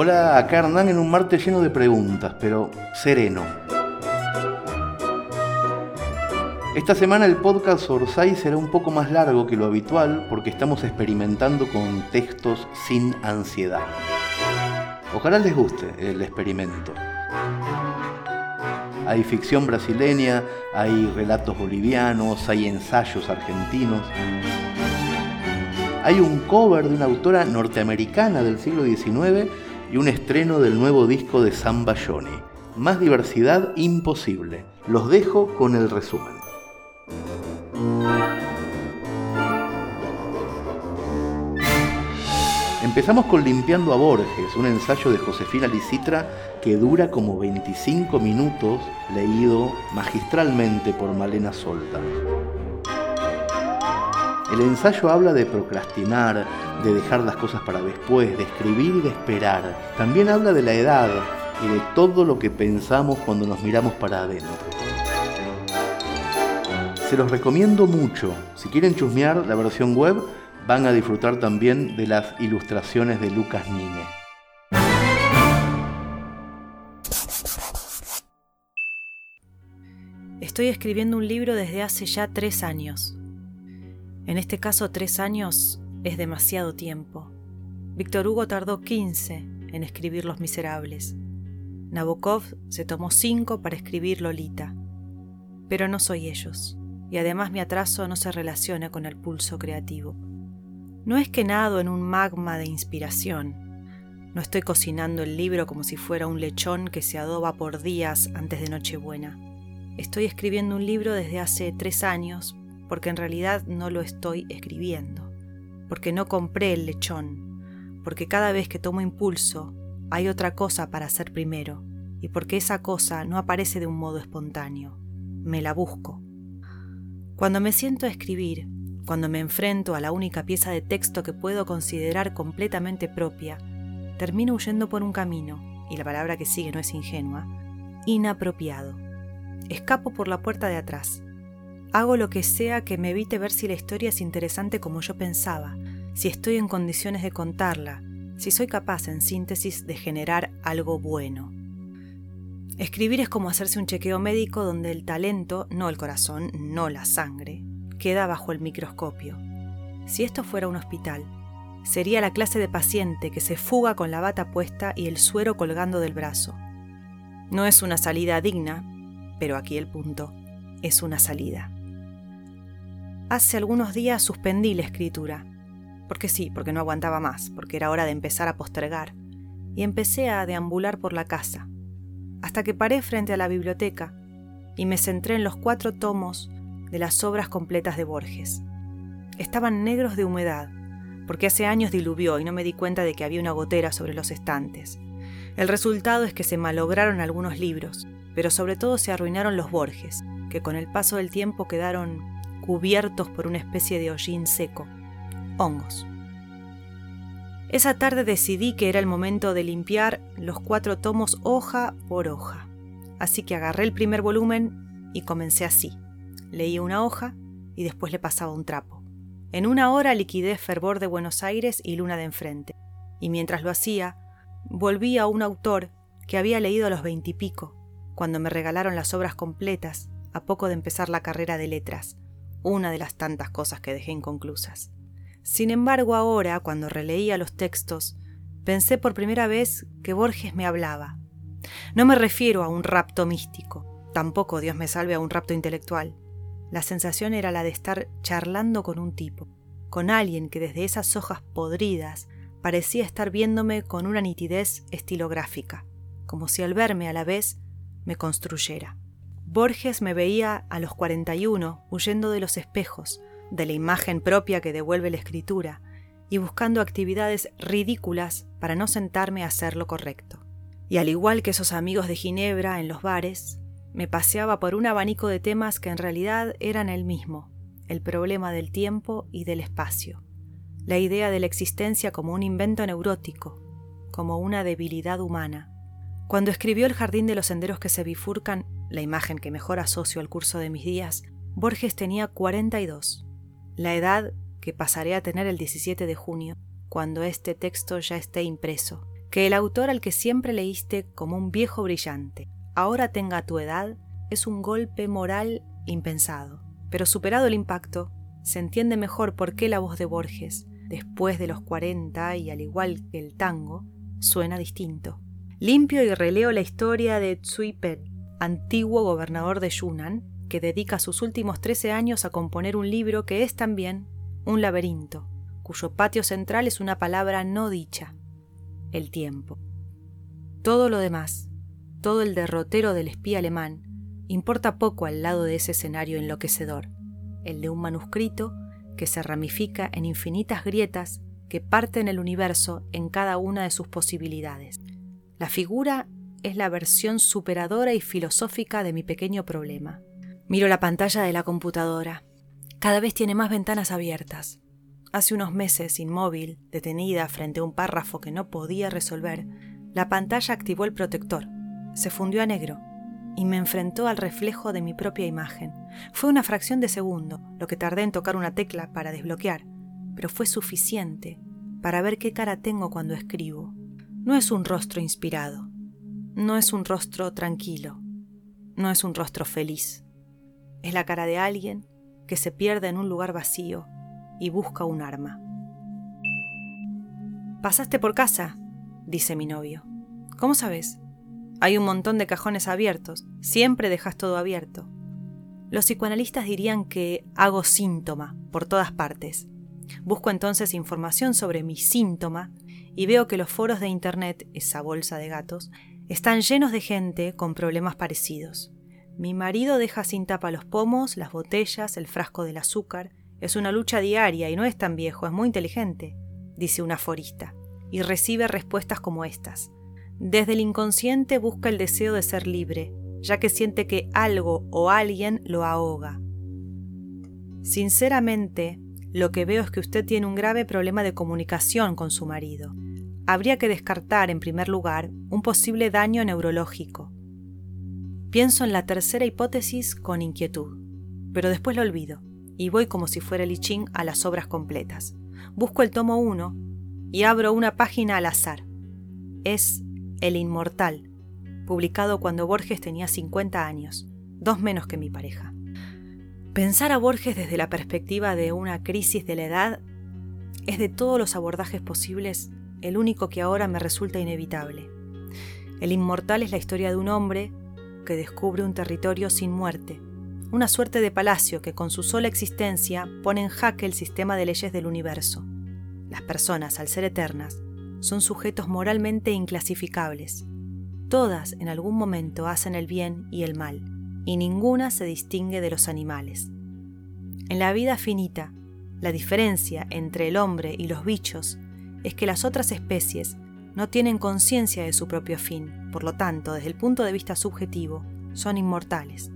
Hola, acá Hernán en un martes lleno de preguntas, pero sereno. Esta semana el podcast Orsay será un poco más largo que lo habitual porque estamos experimentando con textos sin ansiedad. Ojalá les guste el experimento. Hay ficción brasileña, hay relatos bolivianos, hay ensayos argentinos. Hay un cover de una autora norteamericana del siglo XIX y un estreno del nuevo disco de Samba Johnny. Más diversidad imposible. Los dejo con el resumen. Empezamos con Limpiando a Borges, un ensayo de Josefina Licitra que dura como 25 minutos, leído magistralmente por Malena Solta. El ensayo habla de procrastinar, de dejar las cosas para después, de escribir y de esperar. También habla de la edad y de todo lo que pensamos cuando nos miramos para adentro. Se los recomiendo mucho. Si quieren chusmear la versión web, van a disfrutar también de las ilustraciones de Lucas Nine. Estoy escribiendo un libro desde hace ya tres años. En este caso, tres años es demasiado tiempo. Víctor Hugo tardó 15 en escribir Los Miserables. Nabokov se tomó cinco para escribir Lolita. Pero no soy ellos, y además mi atraso no se relaciona con el pulso creativo. No es que nado en un magma de inspiración. No estoy cocinando el libro como si fuera un lechón que se adoba por días antes de Nochebuena. Estoy escribiendo un libro desde hace tres años porque en realidad no lo estoy escribiendo, porque no compré el lechón, porque cada vez que tomo impulso hay otra cosa para hacer primero, y porque esa cosa no aparece de un modo espontáneo, me la busco. Cuando me siento a escribir, cuando me enfrento a la única pieza de texto que puedo considerar completamente propia, termino huyendo por un camino, y la palabra que sigue no es ingenua, inapropiado. Escapo por la puerta de atrás. Hago lo que sea que me evite ver si la historia es interesante como yo pensaba, si estoy en condiciones de contarla, si soy capaz, en síntesis, de generar algo bueno. Escribir es como hacerse un chequeo médico donde el talento, no el corazón, no la sangre, queda bajo el microscopio. Si esto fuera un hospital, sería la clase de paciente que se fuga con la bata puesta y el suero colgando del brazo. No es una salida digna, pero aquí el punto, es una salida. Hace algunos días suspendí la escritura, porque sí, porque no aguantaba más, porque era hora de empezar a postergar, y empecé a deambular por la casa, hasta que paré frente a la biblioteca y me centré en los cuatro tomos de las obras completas de Borges. Estaban negros de humedad, porque hace años diluvió y no me di cuenta de que había una gotera sobre los estantes. El resultado es que se malograron algunos libros, pero sobre todo se arruinaron los Borges, que con el paso del tiempo quedaron cubiertos por una especie de hollín seco, hongos. Esa tarde decidí que era el momento de limpiar los cuatro tomos hoja por hoja, así que agarré el primer volumen y comencé así. Leía una hoja y después le pasaba un trapo. En una hora liquidé Fervor de Buenos Aires y Luna de Enfrente, y mientras lo hacía, volví a un autor que había leído a los veintipico, cuando me regalaron las obras completas, a poco de empezar la carrera de letras, una de las tantas cosas que dejé inconclusas. Sin embargo, ahora, cuando releía los textos, pensé por primera vez que Borges me hablaba. No me refiero a un rapto místico, tampoco Dios me salve a un rapto intelectual, la sensación era la de estar charlando con un tipo, con alguien que desde esas hojas podridas parecía estar viéndome con una nitidez estilográfica, como si al verme a la vez me construyera. Borges me veía a los 41 huyendo de los espejos, de la imagen propia que devuelve la escritura, y buscando actividades ridículas para no sentarme a hacer lo correcto. Y al igual que esos amigos de Ginebra en los bares, me paseaba por un abanico de temas que en realidad eran el mismo, el problema del tiempo y del espacio, la idea de la existencia como un invento neurótico, como una debilidad humana. Cuando escribió El jardín de los senderos que se bifurcan, la imagen que mejor asocio al curso de mis días, Borges tenía 42, la edad que pasaré a tener el 17 de junio, cuando este texto ya esté impreso, Que el autor al que siempre leíste como un viejo brillante, ahora tenga tu edad, es un golpe moral impensado. Pero superado el impacto, se entiende mejor por qué la voz de Borges, después de los 40 y al igual que el tango, suena distinto. Limpio y releo la historia de Tsui Pen, antiguo gobernador de Yunnan, que dedica sus últimos 13 años a componer un libro que es también un laberinto, cuyo patio central es una palabra no dicha, el tiempo. Todo lo demás, todo el derrotero del espía alemán, importa poco al lado de ese escenario enloquecedor, el de un manuscrito que se ramifica en infinitas grietas que parten el universo en cada una de sus posibilidades. La figura es la versión superadora y filosófica de mi pequeño problema. Miro la pantalla de la computadora. Cada vez tiene más ventanas abiertas. Hace unos meses, inmóvil, detenida frente a un párrafo que no podía resolver, la pantalla activó el protector. Se fundió a negro y me enfrentó al reflejo de mi propia imagen. Fue una fracción de segundo lo que tardé en tocar una tecla para desbloquear, pero fue suficiente para ver qué cara tengo cuando escribo. No es un rostro inspirado, no es un rostro tranquilo, no es un rostro feliz. Es la cara de alguien que se pierde en un lugar vacío y busca un arma. ¿Pasaste por casa? dice mi novio. ¿Cómo sabes? Hay un montón de cajones abiertos, siempre dejas todo abierto. Los psicoanalistas dirían que hago síntoma por todas partes. Busco entonces información sobre mi síntoma y veo que los foros de Internet, esa bolsa de gatos, están llenos de gente con problemas parecidos. Mi marido deja sin tapa los pomos, las botellas, el frasco del azúcar. Es una lucha diaria y no es tan viejo, es muy inteligente, dice un aforista, y recibe respuestas como estas. Desde el inconsciente busca el deseo de ser libre, ya que siente que algo o alguien lo ahoga. Sinceramente, lo que veo es que usted tiene un grave problema de comunicación con su marido. Habría que descartar, en primer lugar, un posible daño neurológico. Pienso en la tercera hipótesis con inquietud, pero después lo olvido y voy como si fuera el Ching a las obras completas. Busco el tomo 1 y abro una página al azar. Es el Inmortal, publicado cuando Borges tenía 50 años, dos menos que mi pareja. Pensar a Borges desde la perspectiva de una crisis de la edad es de todos los abordajes posibles el único que ahora me resulta inevitable. El Inmortal es la historia de un hombre que descubre un territorio sin muerte, una suerte de palacio que con su sola existencia pone en jaque el sistema de leyes del universo. Las personas, al ser eternas, son sujetos moralmente inclasificables. Todas en algún momento hacen el bien y el mal, y ninguna se distingue de los animales. En la vida finita, la diferencia entre el hombre y los bichos es que las otras especies no tienen conciencia de su propio fin, por lo tanto, desde el punto de vista subjetivo, son inmortales.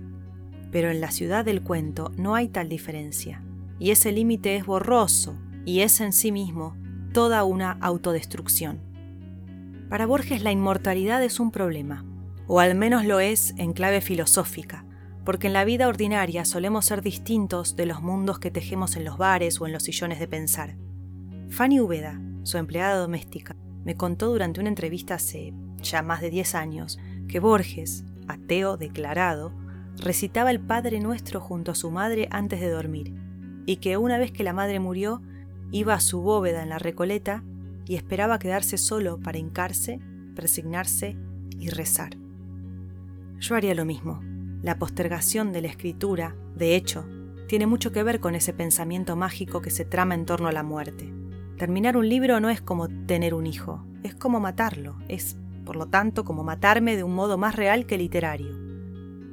Pero en la ciudad del cuento no hay tal diferencia, y ese límite es borroso, y es en sí mismo toda una autodestrucción. Para Borges la inmortalidad es un problema, o al menos lo es en clave filosófica, porque en la vida ordinaria solemos ser distintos de los mundos que tejemos en los bares o en los sillones de pensar. Fanny Ubeda, su empleada doméstica, me contó durante una entrevista hace ya más de 10 años que Borges, ateo declarado, recitaba el Padre Nuestro junto a su madre antes de dormir, y que una vez que la madre murió, Iba a su bóveda en la Recoleta y esperaba quedarse solo para hincarse, presignarse y rezar. Yo haría lo mismo. La postergación de la escritura, de hecho, tiene mucho que ver con ese pensamiento mágico que se trama en torno a la muerte. Terminar un libro no es como tener un hijo, es como matarlo, es, por lo tanto, como matarme de un modo más real que literario.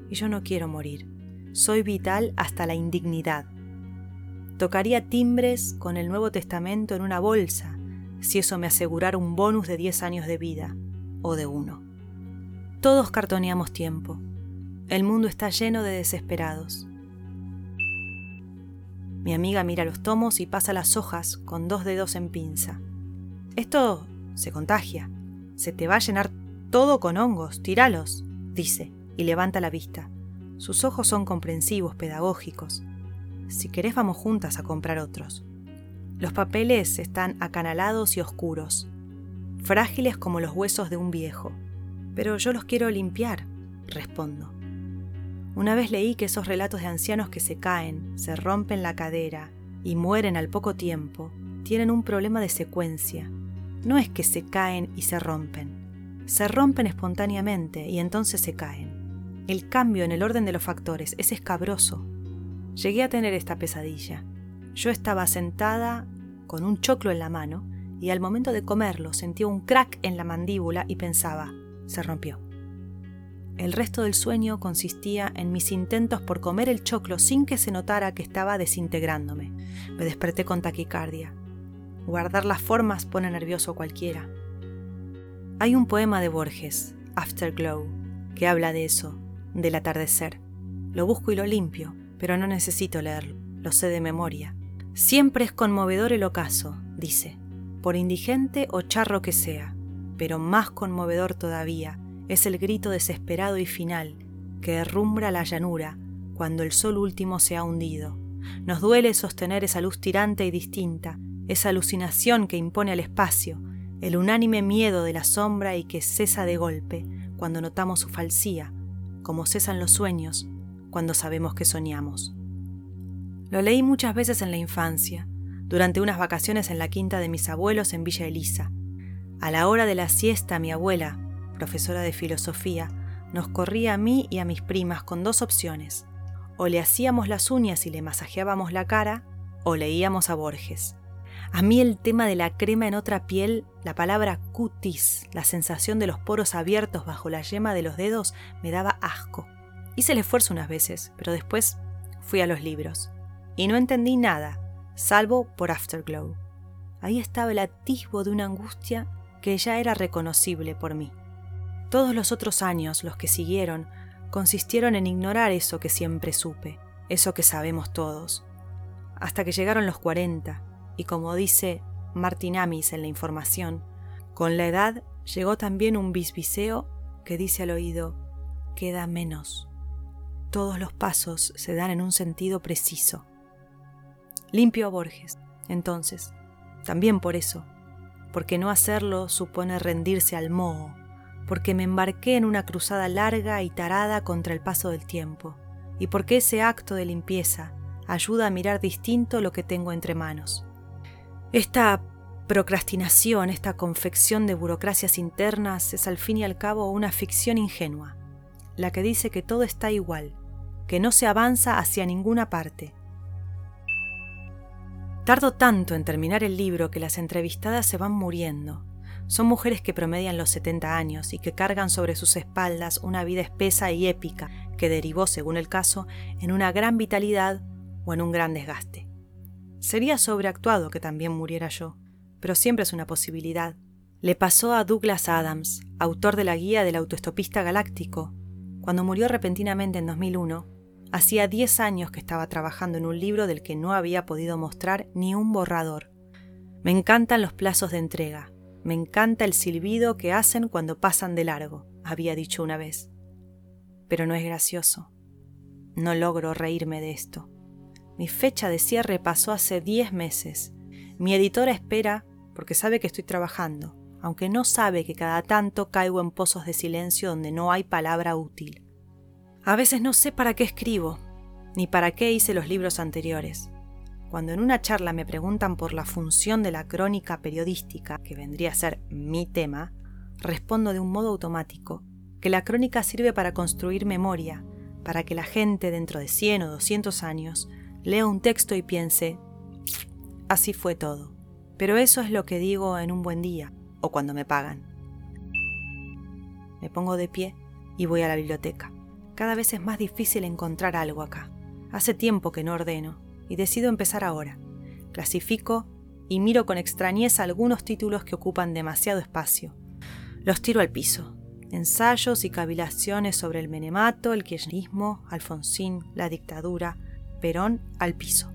Y yo no quiero morir. Soy vital hasta la indignidad, Tocaría timbres con el Nuevo Testamento en una bolsa, si eso me asegurara un bonus de 10 años de vida, o de uno. Todos cartoneamos tiempo. El mundo está lleno de desesperados. Mi amiga mira los tomos y pasa las hojas con dos dedos en pinza. Esto se contagia. Se te va a llenar todo con hongos, tíralos, dice, y levanta la vista. Sus ojos son comprensivos, pedagógicos. Si querés vamos juntas a comprar otros. Los papeles están acanalados y oscuros. frágiles como los huesos de un viejo. Pero yo los quiero limpiar, respondo. Una vez leí que esos relatos de ancianos que se caen, se rompen la cadera y mueren al poco tiempo, tienen un problema de secuencia. No es que se caen y se rompen. Se rompen espontáneamente y entonces se caen. El cambio en el orden de los factores es escabroso. Llegué a tener esta pesadilla. Yo estaba sentada con un choclo en la mano y al momento de comerlo sentía un crack en la mandíbula y pensaba, se rompió. El resto del sueño consistía en mis intentos por comer el choclo sin que se notara que estaba desintegrándome. Me desperté con taquicardia. Guardar las formas pone nervioso a cualquiera. Hay un poema de Borges, Afterglow, que habla de eso, del atardecer. Lo busco y lo limpio, pero no necesito leerlo, lo sé de memoria. Siempre es conmovedor el ocaso, dice, por indigente o charro que sea, pero más conmovedor todavía es el grito desesperado y final que derrumbra la llanura cuando el sol último se ha hundido. Nos duele sostener esa luz tirante y distinta, esa alucinación que impone al espacio, el unánime miedo de la sombra y que cesa de golpe cuando notamos su falsía, como cesan los sueños cuando sabemos que soñamos. Lo leí muchas veces en la infancia, durante unas vacaciones en la quinta de mis abuelos en Villa Elisa. A la hora de la siesta mi abuela, profesora de filosofía, nos corría a mí y a mis primas con dos opciones. O le hacíamos las uñas y le masajeábamos la cara, o leíamos a Borges. A mí el tema de la crema en otra piel, la palabra cutis, la sensación de los poros abiertos bajo la yema de los dedos, me daba asco. Hice el esfuerzo unas veces, pero después fui a los libros. Y no entendí nada, salvo por Afterglow. Ahí estaba el atisbo de una angustia que ya era reconocible por mí. Todos los otros años, los que siguieron, consistieron en ignorar eso que siempre supe, eso que sabemos todos. Hasta que llegaron los 40, y como dice Martin Amis en la información, con la edad llegó también un bisbiseo que dice al oído, queda menos. Todos los pasos se dan en un sentido preciso. Limpio Borges, entonces, también por eso, porque no hacerlo supone rendirse al moho, porque me embarqué en una cruzada larga y tarada contra el paso del tiempo, y porque ese acto de limpieza ayuda a mirar distinto lo que tengo entre manos. Esta procrastinación, esta confección de burocracias internas es al fin y al cabo una ficción ingenua, la que dice que todo está igual, que no se avanza hacia ninguna parte. Tardo tanto en terminar el libro que las entrevistadas se van muriendo, son mujeres que promedian los 70 años y que cargan sobre sus espaldas una vida espesa y épica que derivó, según el caso, en una gran vitalidad o en un gran desgaste. Sería sobreactuado que también muriera yo, pero siempre es una posibilidad. Le pasó a Douglas Adams, autor de la guía del autoestopista galáctico. Cuando murió repentinamente en 2001, hacía 10 años que estaba trabajando en un libro del que no había podido mostrar ni un borrador. Me encantan los plazos de entrega, me encanta el silbido que hacen cuando pasan de largo, había dicho una vez. Pero no es gracioso. No logro reírme de esto. Mi fecha de cierre pasó hace diez meses. Mi editora espera porque sabe que estoy trabajando, aunque no sabe que cada tanto caigo en pozos de silencio donde no hay palabra útil. A veces no sé para qué escribo, ni para qué hice los libros anteriores. Cuando en una charla me preguntan por la función de la crónica periodística, que vendría a ser mi tema, respondo de un modo automático que la crónica sirve para construir memoria, para que la gente dentro de 100 o 200 años lea un texto y piense, así fue todo. Pero eso es lo que digo en un buen día o cuando me pagan. Me pongo de pie y voy a la biblioteca. Cada vez es más difícil encontrar algo acá. Hace tiempo que no ordeno y decido empezar ahora. Clasifico y miro con extrañeza algunos títulos que ocupan demasiado espacio. Los tiro al piso. Ensayos y cavilaciones sobre el menemato, el kirchnerismo, Alfonsín, la dictadura, Perón al piso.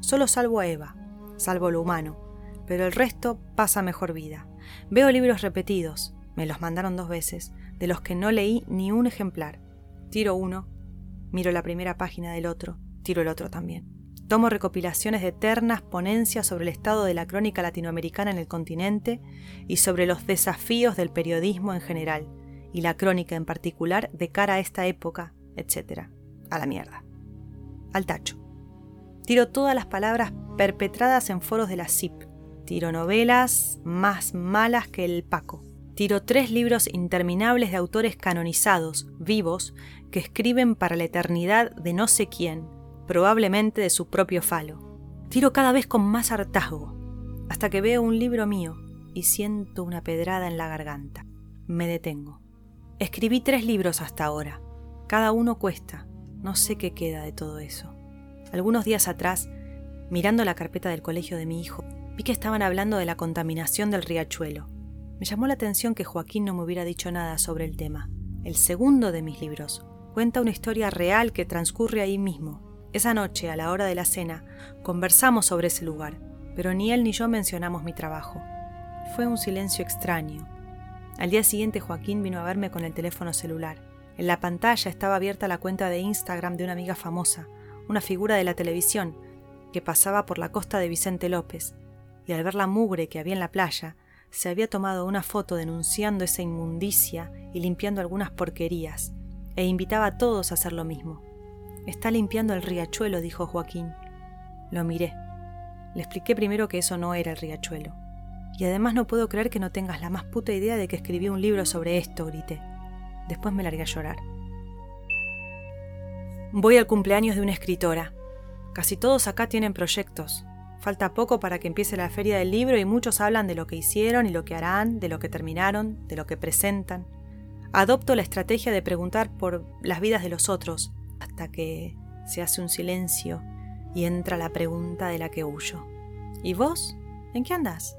Solo salvo a Eva, salvo lo humano, pero el resto pasa mejor vida. Veo libros repetidos, me los mandaron dos veces, de los que no leí ni un ejemplar. Tiro uno, miro la primera página del otro, tiro el otro también Tomo recopilaciones de eternas ponencias sobre el estado de la crónica latinoamericana en el continente y sobre los desafíos del periodismo en general, y la crónica en particular de cara a esta época, etc. A la mierda. Al tacho. Tiro todas las palabras perpetradas en foros de la CIP. Tiro novelas más malas que el Paco. Tiro tres libros interminables de autores canonizados, vivos, que escriben para la eternidad de no sé quién, probablemente de su propio falo. Tiro cada vez con más hartazgo, hasta que veo un libro mío y siento una pedrada en la garganta. Me detengo. Escribí tres libros hasta ahora. Cada uno cuesta. No sé qué queda de todo eso. Algunos días atrás, mirando la carpeta del colegio de mi hijo, vi que estaban hablando de la contaminación del riachuelo. Me llamó la atención que Joaquín no me hubiera dicho nada sobre el tema. El segundo de mis libros cuenta una historia real que transcurre ahí mismo. Esa noche, a la hora de la cena, conversamos sobre ese lugar, pero ni él ni yo mencionamos mi trabajo. Fue un silencio extraño. Al día siguiente Joaquín vino a verme con el teléfono celular. En la pantalla estaba abierta la cuenta de Instagram de una amiga famosa, una figura de la televisión, que pasaba por la costa de Vicente López, y al ver la mugre que había en la playa, se había tomado una foto denunciando esa inmundicia y limpiando algunas porquerías, e invitaba a todos a hacer lo mismo. Está limpiando el riachuelo, dijo Joaquín. Lo miré. Le expliqué primero que eso no era el riachuelo. Y además no puedo creer que no tengas la más puta idea de que escribí un libro sobre esto, grité. Después me largué a llorar. Voy al cumpleaños de una escritora. Casi todos acá tienen proyectos. Falta poco para que empiece la feria del libro y muchos hablan de lo que hicieron y lo que harán, de lo que terminaron, de lo que presentan. Adopto la estrategia de preguntar por las vidas de los otros, que se hace un silencio y entra la pregunta de la que huyo. ¿Y vos? ¿En qué andas?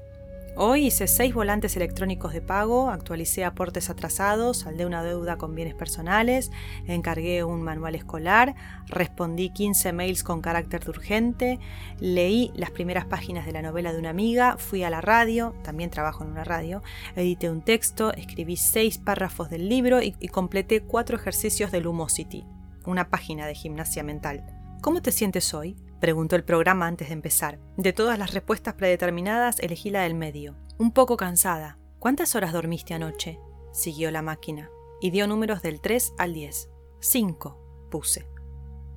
Hoy hice seis volantes electrónicos de pago, actualicé aportes atrasados, saldé una deuda con bienes personales, encargué un manual escolar, respondí 15 mails con carácter de urgente, leí las primeras páginas de la novela de una amiga, fui a la radio, también trabajo en una radio, edité un texto, escribí seis párrafos del libro y, y completé cuatro ejercicios de Lumosity, una página de gimnasia mental. ¿Cómo te sientes hoy? Preguntó el programa antes de empezar. De todas las respuestas predeterminadas, elegí la del medio. Un poco cansada. ¿Cuántas horas dormiste anoche? Siguió la máquina. Y dio números del 3 al 10. 5, puse.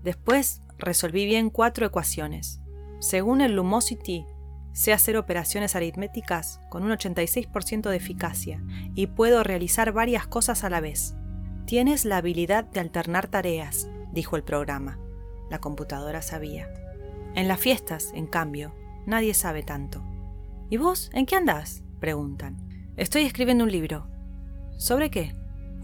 Después resolví bien cuatro ecuaciones. Según el Lumosity, sé hacer operaciones aritméticas con un 86% de eficacia y puedo realizar varias cosas a la vez. Tienes la habilidad de alternar tareas, dijo el programa. La computadora sabía. En las fiestas, en cambio, nadie sabe tanto. ¿Y vos? ¿En qué andás? preguntan. Estoy escribiendo un libro. ¿Sobre qué?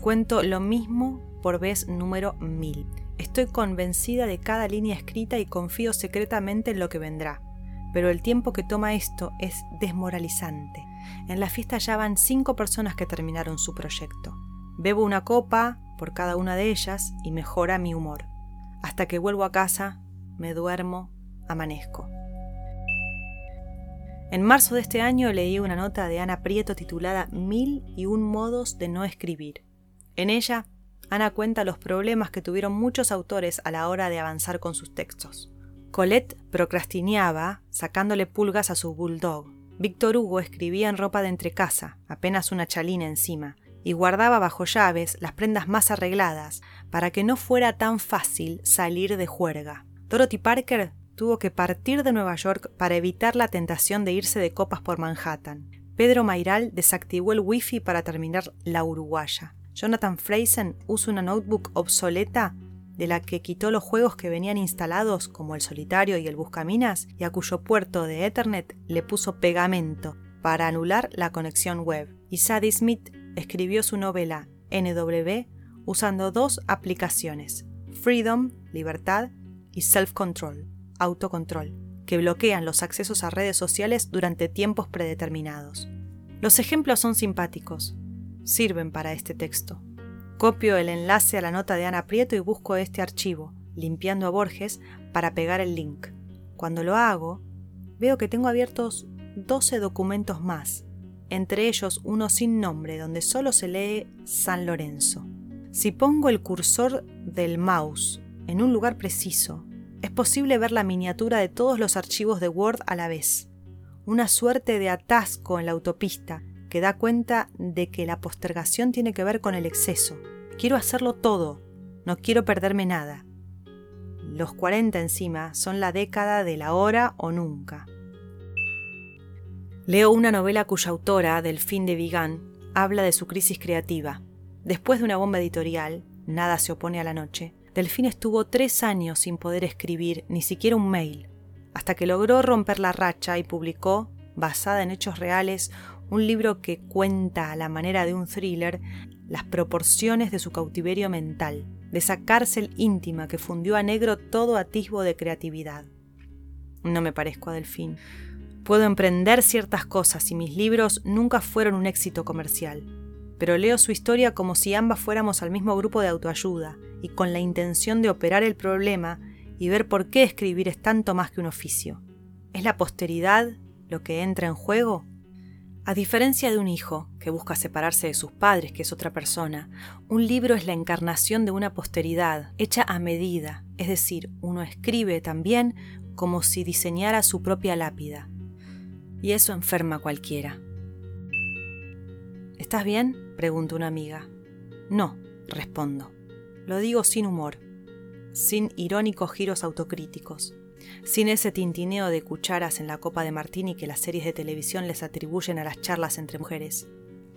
Cuento lo mismo por vez número mil. Estoy convencida de cada línea escrita y confío secretamente en lo que vendrá. Pero el tiempo que toma esto es desmoralizante. En la fiesta ya van cinco personas que terminaron su proyecto. Bebo una copa por cada una de ellas y mejora mi humor. Hasta que vuelvo a casa, me duermo amanezco. En marzo de este año leí una nota de Ana Prieto titulada Mil y un modos de no escribir. En ella, Ana cuenta los problemas que tuvieron muchos autores a la hora de avanzar con sus textos. Colette procrastineaba sacándole pulgas a su bulldog. Víctor Hugo escribía en ropa de entrecasa, apenas una chalina encima, y guardaba bajo llaves las prendas más arregladas para que no fuera tan fácil salir de juerga. Dorothy Parker tuvo que partir de Nueva York para evitar la tentación de irse de copas por Manhattan. Pedro Mairal desactivó el wifi para terminar la uruguaya. Jonathan Freisen usa una notebook obsoleta de la que quitó los juegos que venían instalados como el solitario y el buscaminas y a cuyo puerto de Ethernet le puso pegamento para anular la conexión web. Y Sadie Smith escribió su novela NW usando dos aplicaciones, Freedom, libertad, y Self Control autocontrol, que bloquean los accesos a redes sociales durante tiempos predeterminados. Los ejemplos son simpáticos, sirven para este texto. Copio el enlace a la nota de Ana Prieto y busco este archivo, limpiando a Borges, para pegar el link. Cuando lo hago, veo que tengo abiertos 12 documentos más, entre ellos uno sin nombre donde solo se lee San Lorenzo. Si pongo el cursor del mouse en un lugar preciso Es posible ver la miniatura de todos los archivos de Word a la vez. Una suerte de atasco en la autopista que da cuenta de que la postergación tiene que ver con el exceso. Quiero hacerlo todo, no quiero perderme nada. Los 40 encima son la década de la hora o nunca. Leo una novela cuya autora, Delphine de Vigan, habla de su crisis creativa. Después de una bomba editorial, Nada se opone a la noche, Delphine estuvo tres años sin poder escribir ni siquiera un mail, hasta que logró romper la racha y publicó, basada en hechos reales, un libro que cuenta a la manera de un thriller las proporciones de su cautiverio mental, de esa cárcel íntima que fundió a negro todo atisbo de creatividad. No me parezco a Delfín. Puedo emprender ciertas cosas y mis libros nunca fueron un éxito comercial, pero leo su historia como si ambas fuéramos al mismo grupo de autoayuda y con la intención de operar el problema y ver por qué escribir es tanto más que un oficio. ¿Es la posteridad lo que entra en juego? A diferencia de un hijo que busca separarse de sus padres, que es otra persona, un libro es la encarnación de una posteridad hecha a medida, es decir, uno escribe también como si diseñara su propia lápida. Y eso enferma a cualquiera. ¿Estás bien? pregunta una amiga. No, respondo. Lo digo sin humor, sin irónicos giros autocríticos, sin ese tintineo de cucharas en la copa de martini que las series de televisión les atribuyen a las charlas entre mujeres.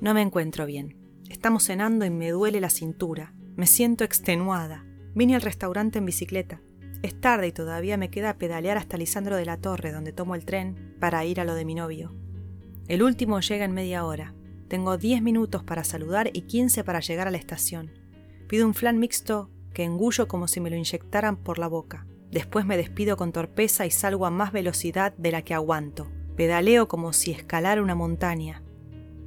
No me encuentro bien. Estamos cenando y me duele la cintura. Me siento extenuada. Vine al restaurante en bicicleta. Es tarde y todavía me queda pedalear hasta Lisandro de la Torre, donde tomo el tren para ir a lo de mi novio. El último llega en media hora. Tengo 10 minutos para saludar y 15 para llegar a la estación. Pido un flan mixto que engullo como si me lo inyectaran por la boca. Después me despido con torpeza y salgo a más velocidad de la que aguanto. Pedaleo como si escalara una montaña.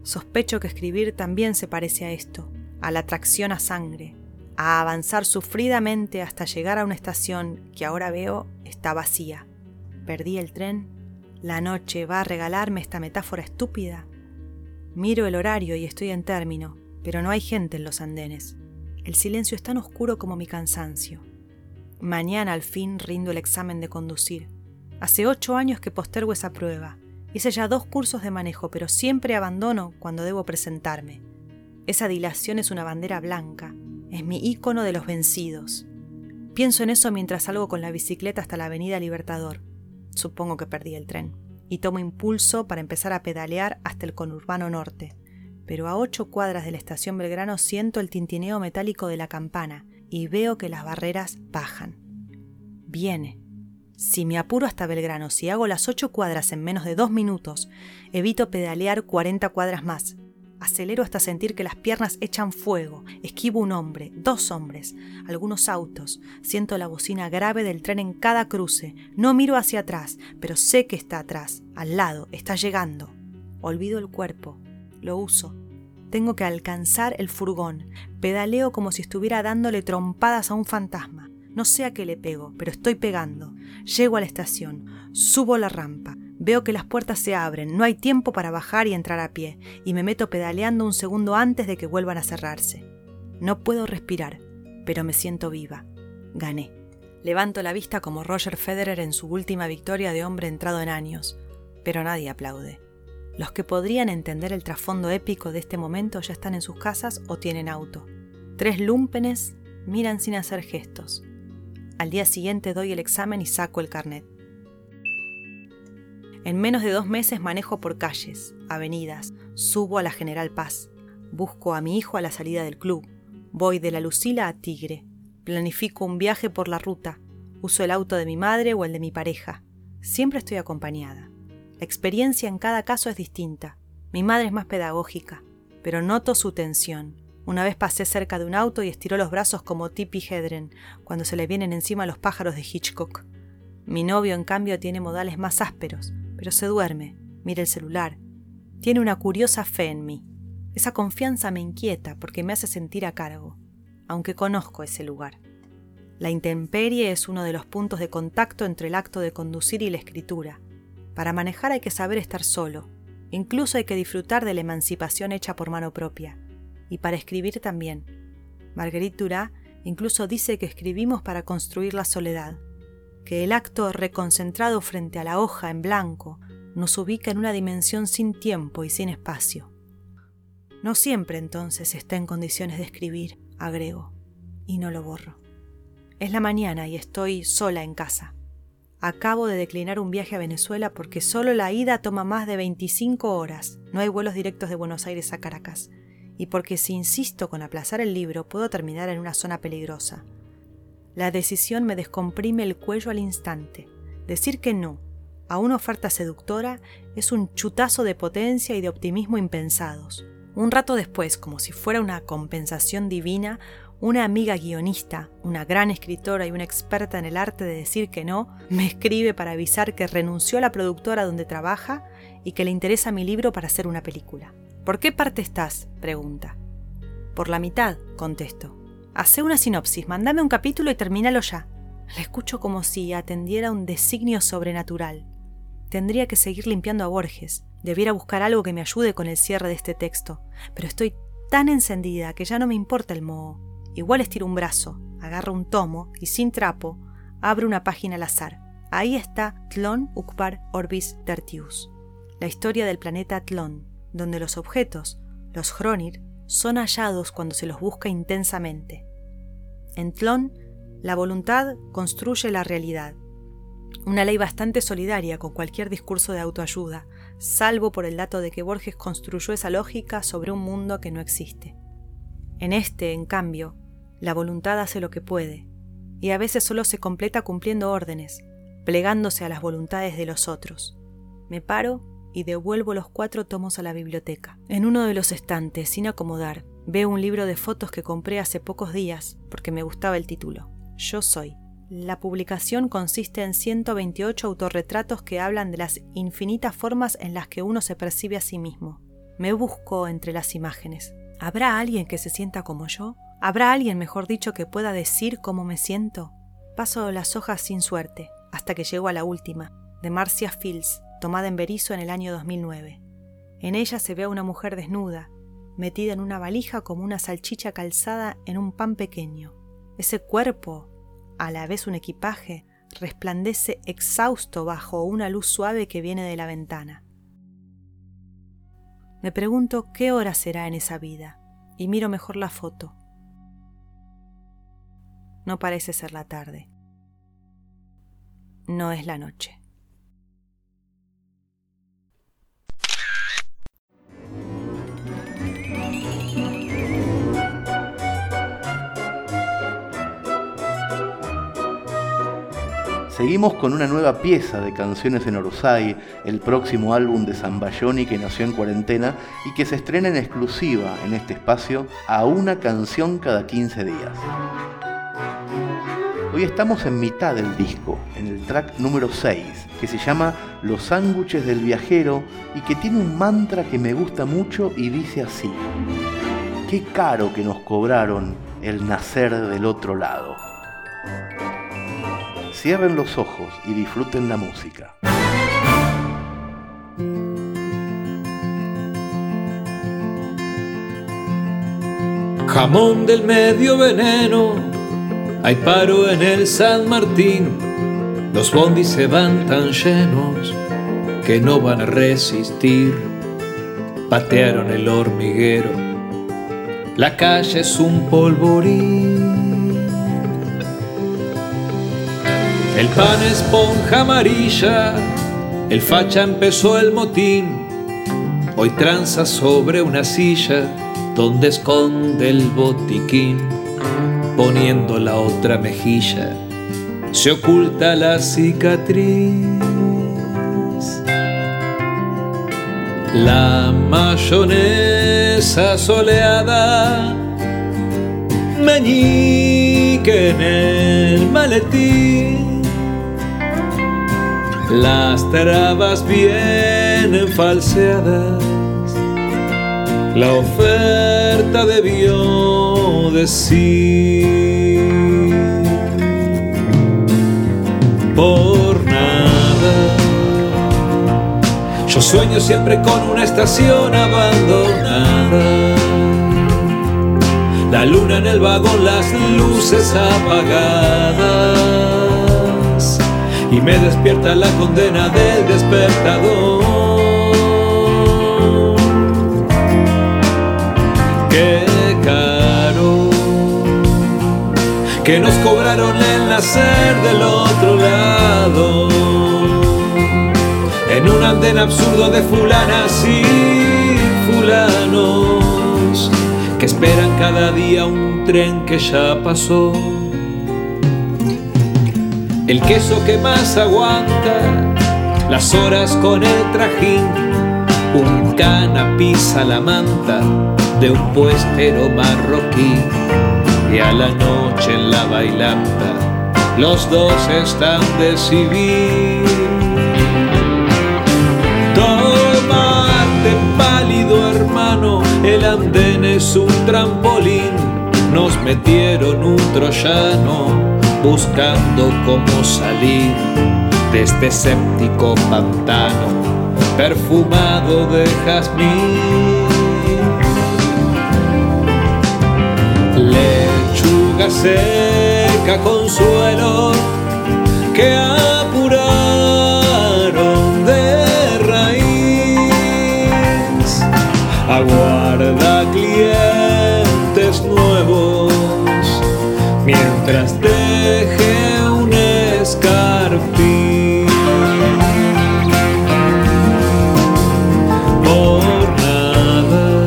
Sospecho que escribir también se parece a esto, a la atracción a sangre, a avanzar sufridamente hasta llegar a una estación que ahora veo está vacía. Perdí el tren. La noche va a regalarme esta metáfora estúpida. Miro el horario y estoy en término, pero no hay gente en los andenes. El silencio es tan oscuro como mi cansancio. Mañana al fin rindo el examen de conducir. Hace ocho años que postergo esa prueba. Hice ya dos cursos de manejo, pero siempre abandono cuando debo presentarme. Esa dilación es una bandera blanca, es mi ícono de los vencidos. Pienso en eso mientras salgo con la bicicleta hasta la Avenida Libertador. Supongo que perdí el tren y tomo impulso para empezar a pedalear hasta el conurbano norte. Pero a ocho cuadras de la estación Belgrano siento el tintineo metálico de la campana y veo que las barreras bajan. Viene. Si me apuro hasta Belgrano, si hago las ocho cuadras en menos de dos minutos, evito pedalear cuarenta cuadras más Acelero hasta sentir que las piernas echan fuego. Esquivo un hombre, dos hombres, algunos autos. Siento la bocina grave del tren en cada cruce. No miro hacia atrás, pero sé que está atrás, al lado, está llegando. Olvido el cuerpo. Lo uso. Tengo que alcanzar el furgón. Pedaleo como si estuviera dándole trompadas a un fantasma. No sé a qué le pego, pero estoy pegando. Llego a la estación. Subo la rampa. Veo que las puertas se abren, no hay tiempo para bajar y entrar a pie, y me meto pedaleando un segundo antes de que vuelvan a cerrarse. No puedo respirar, pero me siento viva. Gané. Levanto la vista como Roger Federer en su última victoria de hombre entrado en años, pero nadie aplaude. Los que podrían entender el trasfondo épico de este momento ya están en sus casas o tienen auto. Tres lúmpenes miran sin hacer gestos. Al día siguiente doy el examen y saco el carnet. En menos de dos meses manejo por calles, avenidas, subo a la General Paz, busco a mi hijo a la salida del club, voy de la Lucila a Tigre, planifico un viaje por la ruta, uso el auto de mi madre o el de mi pareja. Siempre estoy acompañada. La experiencia en cada caso es distinta. Mi madre es más pedagógica, pero noto su tensión. Una vez pasé cerca de un auto y estiró los brazos como Tippi Hedren cuando se le vienen encima los pájaros de Hitchcock. Mi novio, en cambio, tiene modales más ásperos, pero se duerme, mira el celular. Tiene una curiosa fe en mí. Esa confianza me inquieta porque me hace sentir a cargo, aunque conozco ese lugar. La intemperie es uno de los puntos de contacto entre el acto de conducir y la escritura. Para manejar hay que saber estar solo, incluso hay que disfrutar de la emancipación hecha por mano propia. Y para escribir también. Marguerite Duras incluso dice que escribimos para construir la soledad. Que el acto reconcentrado frente a la hoja en blanco nos ubica en una dimensión sin tiempo y sin espacio. No siempre entonces está en condiciones de escribir, agrego, y no lo borro. Es la mañana y estoy sola en casa. Acabo de declinar un viaje a Venezuela porque solo la ida toma más de 25 horas. No hay vuelos directos de Buenos Aires a Caracas. Y porque si insisto con aplazar el libro puedo terminar en una zona peligrosa. La decisión me descomprime el cuello al instante. Decir que no a una oferta seductora es un chutazo de potencia y de optimismo impensados. Un rato después, como si fuera una compensación divina, una amiga guionista, una gran escritora y una experta en el arte de decir que no, me escribe para avisar que renunció a la productora donde trabaja y que le interesa mi libro para hacer una película. ¿Por qué parte estás? pregunta. Por la mitad, contesto. Hace una sinopsis, mandame un capítulo y termínalo ya. La escucho como si atendiera un designio sobrenatural. Tendría que seguir limpiando a Borges, Debiera buscar algo que me ayude con el cierre de este texto, pero estoy tan encendida que ya no me importa el moho. Igual estiro un brazo, agarro un tomo y sin trapo abro una página al azar. Ahí está Tlon Ukbar Orbis Tertius, la historia del planeta Tlon, donde los objetos, los Hronir, son hallados cuando se los busca intensamente. En Tlon, la voluntad construye la realidad. Una ley bastante solidaria con cualquier discurso de autoayuda, salvo por el dato de que Borges construyó esa lógica sobre un mundo que no existe. En este, en cambio, la voluntad hace lo que puede, y a veces solo se completa cumpliendo órdenes, plegándose a las voluntades de los otros. Me paro y devuelvo los cuatro tomos a la biblioteca. En uno de los estantes, sin acomodar, veo un libro de fotos que compré hace pocos días porque me gustaba el título. Yo soy. La publicación consiste en 128 autorretratos que hablan de las infinitas formas en las que uno se percibe a sí mismo. Me busco entre las imágenes. ¿Habrá alguien que se sienta como yo? ¿Habrá alguien, mejor dicho, que pueda decir cómo me siento? Paso las hojas sin suerte, hasta que llego a la última, de Marcia Fields, tomada en Berizo en el año 2009. En ella se ve a una mujer desnuda, metida en una valija como una salchicha calzada en un pan pequeño. Ese cuerpo, a la vez un equipaje, resplandece exhausto bajo una luz suave que viene de la ventana. Me pregunto qué hora será en esa vida y miro mejor la foto. No parece ser la tarde. No es la noche. Seguimos con una nueva pieza de canciones en Orsay, el próximo álbum de Zambayoni que nació en cuarentena y que se estrena en exclusiva en este espacio a una canción cada 15 días. Hoy estamos en mitad del disco, en el track número 6, que se llama Los sándwiches del viajero y que tiene un mantra que me gusta mucho y dice así. Qué caro que nos cobraron el nacer del otro lado. Cierren los ojos y disfruten la música. Jamón del medio veneno, hay paro en el San Martín, los bondis se van tan llenos que no van a resistir. Patearon el hormiguero, la calle es un polvorín. El pan esponja amarilla, el facha empezó el motín. Hoy tranza sobre una silla donde esconde el botiquín, poniendo la otra mejilla, se oculta la cicatriz. La mayonesa soleada meñique en el maletín las trabas vienen falseadas, la oferta debió decir por nada. Yo sueño siempre con una estación abandonada. La luna en el vagón, las luces apagadas y me despierta la condena del despertador. Qué caro que nos cobraron el nacer del otro lado. En un andén absurdo de fulanas y fulanos que esperan cada día un tren que ya pasó. El queso que más aguanta las horas con el trajín, un cana pisa la manta de un puestero marroquí. Y a la noche en la bailanta los dos están de civil. Tomate pálido hermano, el andén es un trampolín, nos metieron un troyano buscando cómo salir de este séptico pantano perfumado de jazmín. Lechuga seca consuelo que apuraron deje un escarpín. Por nada,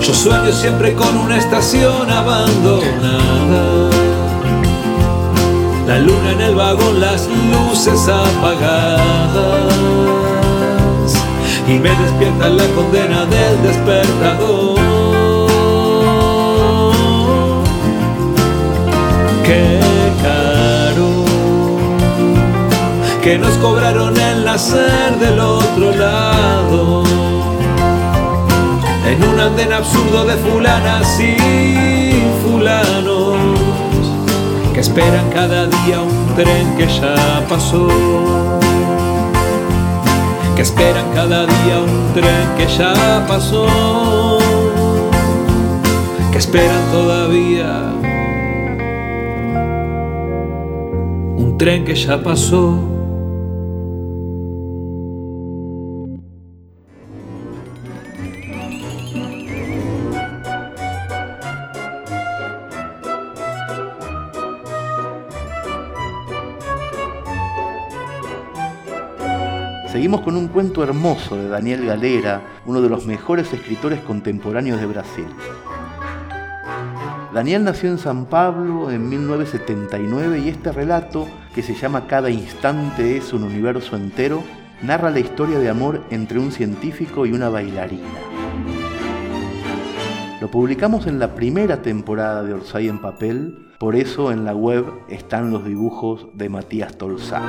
yo sueño siempre con una estación abandonada. La luna en el vagón, las luces apagadas. Y me despierta la condena del despertador. Qué caro que nos cobraron el nacer del otro lado. En un andén absurdo de fulanas y fulanos que esperan cada día un tren que ya pasó. Que esperan cada día un tren que ya pasó. Que esperan todavía tren que ya pasó. Seguimos con un cuento hermoso de Daniel Galera, uno de los mejores escritores contemporáneos de Brasil. Daniel nació en San Pablo en 1979 y este relato, que se llama Cada instante es un universo entero, narra la historia de amor entre un científico y una bailarina. Lo publicamos en la primera temporada de Orsay en papel, por eso en la web están los dibujos de Matías Tolzá.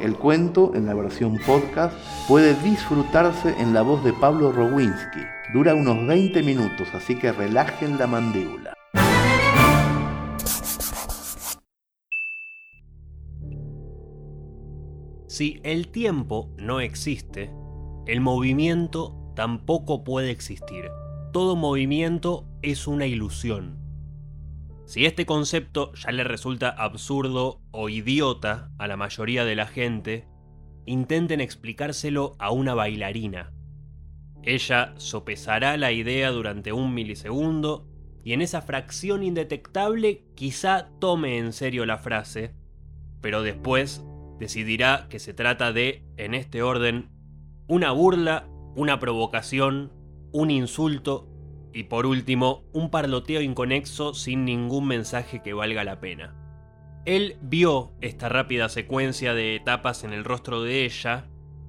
El cuento, en la versión podcast, puede disfrutarse en la voz de Pablo Rowinski. Dura unos 20 minutos, así que relajen la mandíbula. Si el tiempo no existe, el movimiento tampoco puede existir. Todo movimiento es una ilusión. Si este concepto ya le resulta absurdo o idiota a la mayoría de la gente, intenten explicárselo a una bailarina. Ella sopesará la idea durante un milisegundo y en esa fracción indetectable quizá tome en serio la frase, pero después decidirá que se trata de, en este orden, una burla, una provocación, un insulto y por último, un parloteo inconexo sin ningún mensaje que valga la pena. Él vio esta rápida secuencia de etapas en el rostro de ella,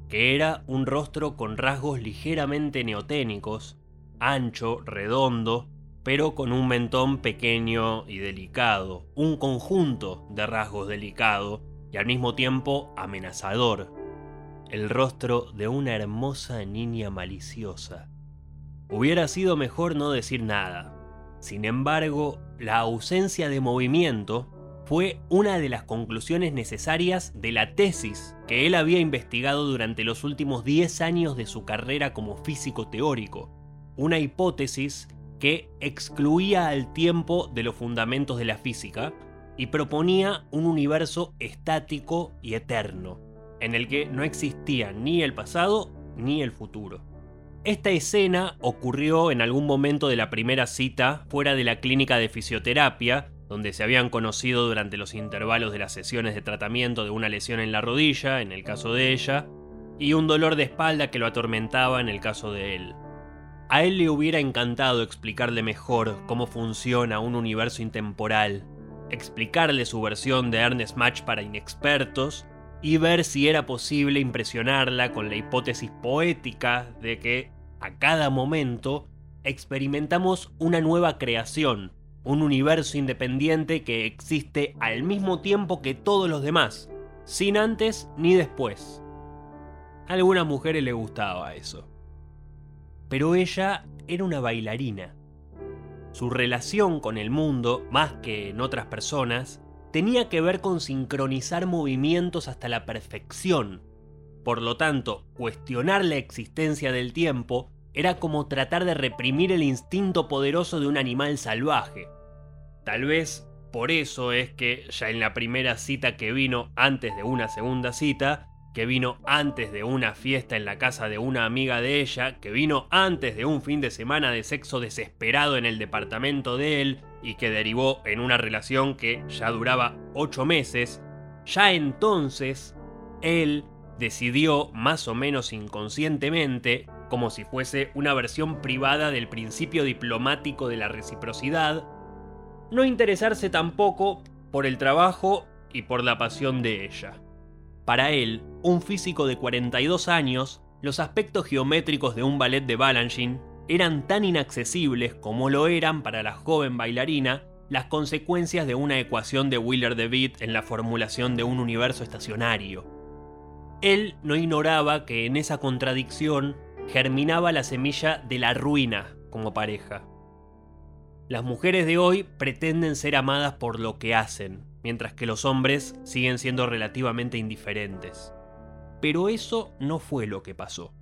que era un rostro con rasgos ligeramente neoténicos, ancho, redondo, pero con un mentón pequeño y delicado, un conjunto de rasgos delicado y al mismo tiempo amenazador, el rostro de una hermosa niña maliciosa. Hubiera sido mejor no decir nada. Sin embargo, la ausencia de movimiento fue una de las conclusiones necesarias de la tesis que él había investigado durante los últimos 10 años de su carrera como físico teórico. Una hipótesis que excluía al tiempo de los fundamentos de la física y proponía un universo estático y eterno, en el que no existía ni el pasado ni el futuro. Esta escena ocurrió en algún momento de la primera cita fuera de la clínica de fisioterapia, donde se habían conocido durante los intervalos de las sesiones de tratamiento de una lesión en la rodilla, en el caso de ella, y un dolor de espalda que lo atormentaba en el caso de él. A él le hubiera encantado explicarle mejor cómo funciona un universo intemporal, explicarle su versión de Ernest Match para inexpertos y ver si era posible impresionarla con la hipótesis poética de que a cada momento experimentamos una nueva creación, un universo independiente que existe al mismo tiempo que todos los demás, sin antes ni después. A algunas mujeres le gustaba eso. Pero ella era una bailarina. Su relación con el mundo, más que en otras personas, tenía que ver con sincronizar movimientos hasta la perfección. Por lo tanto, cuestionar la existencia del tiempo era como tratar de reprimir el instinto poderoso de un animal salvaje. Tal vez por eso es que ya en la primera cita que vino antes de una segunda cita, que vino antes de una fiesta en la casa de una amiga de ella, que vino antes de un fin de semana de sexo desesperado en el departamento de él y que derivó en una relación que ya duraba ocho meses, ya entonces él decidió más o menos inconscientemente, como si fuese una versión privada del principio diplomático de la reciprocidad, no interesarse tampoco por el trabajo y por la pasión de ella. Para él, un físico de 42 años, los aspectos geométricos de un ballet de Balanchine eran tan inaccesibles como lo eran para la joven bailarina las consecuencias de una ecuación de Wheeler DeWitt en la formulación de un universo estacionario. Él no ignoraba que en esa contradicción germinaba la semilla de la ruina como pareja. Las mujeres de hoy pretenden ser amadas por lo que hacen, mientras que los hombres siguen siendo relativamente indiferentes. Pero eso no fue lo que pasó.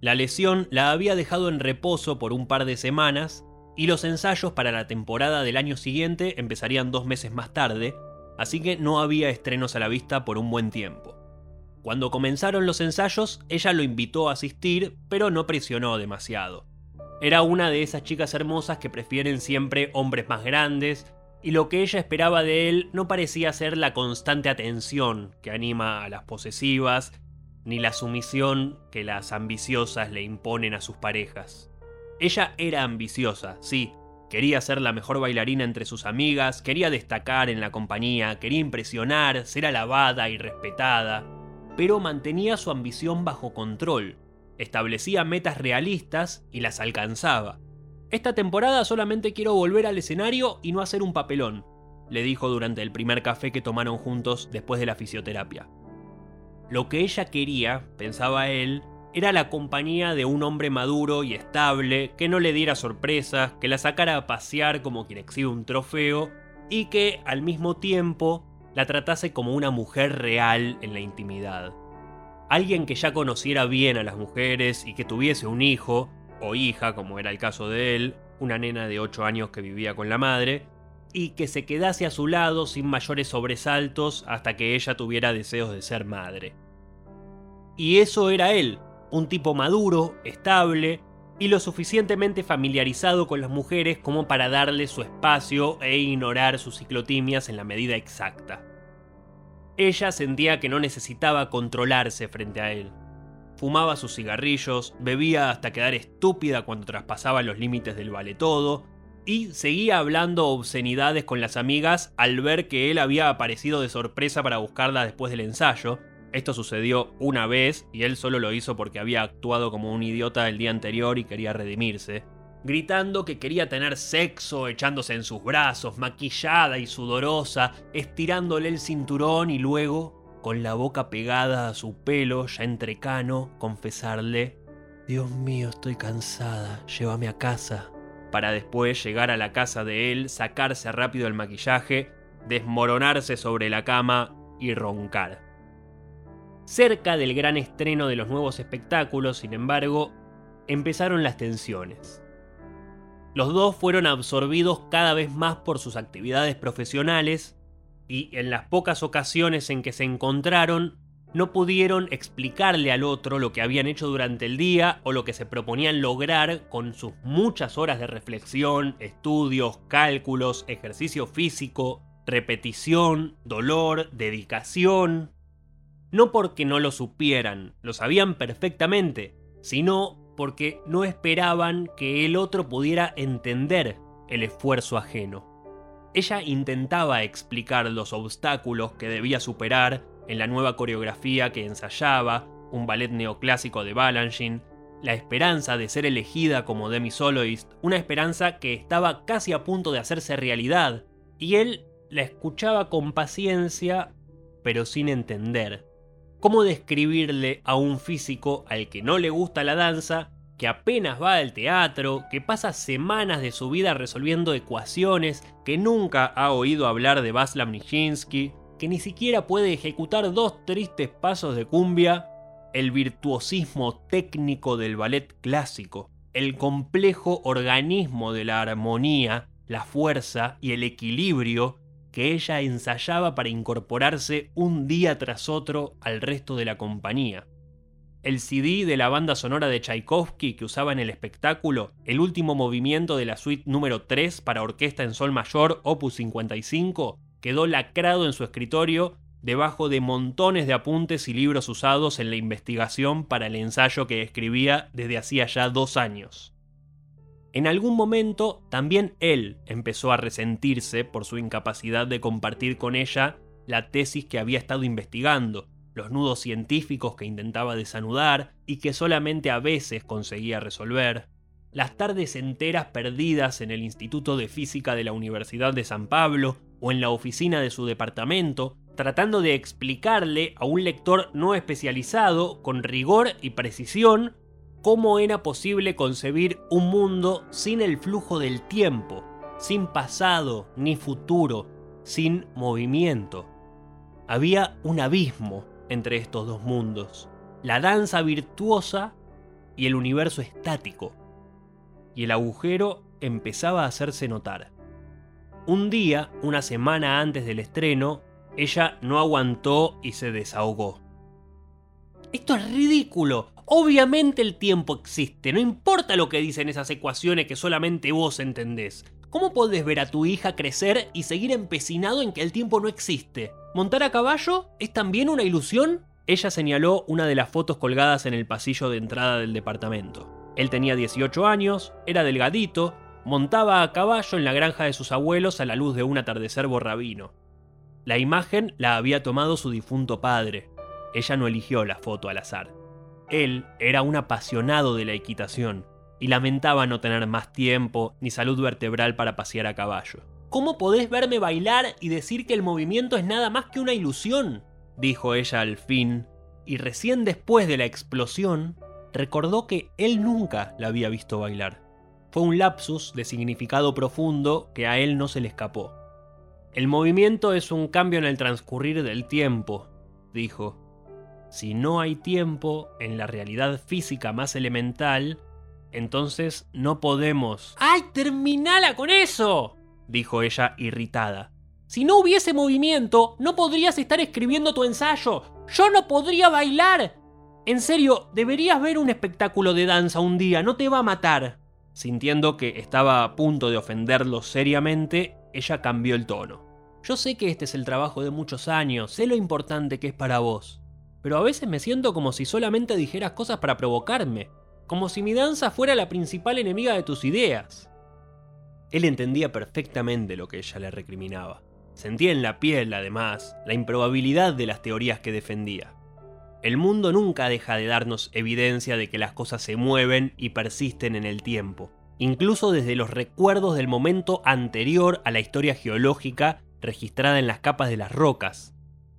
La lesión la había dejado en reposo por un par de semanas y los ensayos para la temporada del año siguiente empezarían dos meses más tarde, así que no había estrenos a la vista por un buen tiempo. Cuando comenzaron los ensayos, ella lo invitó a asistir, pero no presionó demasiado. Era una de esas chicas hermosas que prefieren siempre hombres más grandes y lo que ella esperaba de él no parecía ser la constante atención que anima a las posesivas, ni la sumisión que las ambiciosas le imponen a sus parejas. Ella era ambiciosa, sí, quería ser la mejor bailarina entre sus amigas, quería destacar en la compañía, quería impresionar, ser alabada y respetada, pero mantenía su ambición bajo control, establecía metas realistas y las alcanzaba. Esta temporada solamente quiero volver al escenario y no hacer un papelón, le dijo durante el primer café que tomaron juntos después de la fisioterapia. Lo que ella quería, pensaba él, era la compañía de un hombre maduro y estable, que no le diera sorpresas, que la sacara a pasear como quien exhibe un trofeo, y que, al mismo tiempo, la tratase como una mujer real en la intimidad. Alguien que ya conociera bien a las mujeres y que tuviese un hijo, o hija, como era el caso de él, una nena de 8 años que vivía con la madre, y que se quedase a su lado sin mayores sobresaltos hasta que ella tuviera deseos de ser madre. Y eso era él, un tipo maduro, estable y lo suficientemente familiarizado con las mujeres como para darle su espacio e ignorar sus ciclotimias en la medida exacta. Ella sentía que no necesitaba controlarse frente a él fumaba sus cigarrillos, bebía hasta quedar estúpida cuando traspasaba los límites del vale todo, y seguía hablando obscenidades con las amigas al ver que él había aparecido de sorpresa para buscarla después del ensayo. Esto sucedió una vez y él solo lo hizo porque había actuado como un idiota el día anterior y quería redimirse. Gritando que quería tener sexo, echándose en sus brazos, maquillada y sudorosa, estirándole el cinturón y luego con la boca pegada a su pelo, ya entrecano, confesarle, Dios mío, estoy cansada, llévame a casa, para después llegar a la casa de él, sacarse rápido el maquillaje, desmoronarse sobre la cama y roncar. Cerca del gran estreno de los nuevos espectáculos, sin embargo, empezaron las tensiones. Los dos fueron absorbidos cada vez más por sus actividades profesionales y en las pocas ocasiones en que se encontraron, no pudieron explicarle al otro lo que habían hecho durante el día o lo que se proponían lograr con sus muchas horas de reflexión, estudios, cálculos, ejercicio físico, repetición, dolor, dedicación. No porque no lo supieran, lo sabían perfectamente, sino porque no esperaban que el otro pudiera entender el esfuerzo ajeno. Ella intentaba explicar los obstáculos que debía superar en la nueva coreografía que ensayaba, un ballet neoclásico de Balanchine, la esperanza de ser elegida como demi-soloist, una esperanza que estaba casi a punto de hacerse realidad, y él la escuchaba con paciencia, pero sin entender. ¿Cómo describirle a un físico al que no le gusta la danza, que apenas va al teatro, que pasa semanas de su vida resolviendo ecuaciones, que nunca ha oído hablar de Václav Nijinsky, que ni siquiera puede ejecutar dos tristes pasos de cumbia, el virtuosismo técnico del ballet clásico, el complejo organismo de la armonía, la fuerza y el equilibrio que ella ensayaba para incorporarse un día tras otro al resto de la compañía. El CD de la banda sonora de Tchaikovsky que usaba en el espectáculo, el último movimiento de la suite número 3 para orquesta en sol mayor, opus 55, quedó lacrado en su escritorio debajo de montones de apuntes y libros usados en la investigación para el ensayo que escribía desde hacía ya dos años. En algún momento también él empezó a resentirse por su incapacidad de compartir con ella la tesis que había estado investigando, los nudos científicos que intentaba desanudar y que solamente a veces conseguía resolver, las tardes enteras perdidas en el Instituto de Física de la Universidad de San Pablo, o en la oficina de su departamento, tratando de explicarle a un lector no especializado, con rigor y precisión, cómo era posible concebir un mundo sin el flujo del tiempo, sin pasado ni futuro, sin movimiento. Había un abismo entre estos dos mundos, la danza virtuosa y el universo estático, y el agujero empezaba a hacerse notar. Un día, una semana antes del estreno, ella no aguantó y se desahogó. Esto es ridículo. Obviamente el tiempo existe, no importa lo que dicen esas ecuaciones que solamente vos entendés. ¿Cómo podés ver a tu hija crecer y seguir empecinado en que el tiempo no existe? ¿Montar a caballo es también una ilusión? Ella señaló una de las fotos colgadas en el pasillo de entrada del departamento. Él tenía 18 años, era delgadito, montaba a caballo en la granja de sus abuelos a la luz de un atardecer borrabino. La imagen la había tomado su difunto padre. Ella no eligió la foto al azar. Él era un apasionado de la equitación y lamentaba no tener más tiempo ni salud vertebral para pasear a caballo. ¿Cómo podés verme bailar y decir que el movimiento es nada más que una ilusión? dijo ella al fin, y recién después de la explosión, recordó que él nunca la había visto bailar. Fue un lapsus de significado profundo que a él no se le escapó. El movimiento es un cambio en el transcurrir del tiempo, dijo. Si no hay tiempo en la realidad física más elemental, entonces no podemos... ¡Ay, terminala con eso! dijo ella irritada. Si no hubiese movimiento, no podrías estar escribiendo tu ensayo. Yo no podría bailar. En serio, deberías ver un espectáculo de danza un día, no te va a matar. Sintiendo que estaba a punto de ofenderlo seriamente, ella cambió el tono. Yo sé que este es el trabajo de muchos años, sé lo importante que es para vos, pero a veces me siento como si solamente dijeras cosas para provocarme, como si mi danza fuera la principal enemiga de tus ideas. Él entendía perfectamente lo que ella le recriminaba. Sentía en la piel, además, la improbabilidad de las teorías que defendía. El mundo nunca deja de darnos evidencia de que las cosas se mueven y persisten en el tiempo, incluso desde los recuerdos del momento anterior a la historia geológica registrada en las capas de las rocas.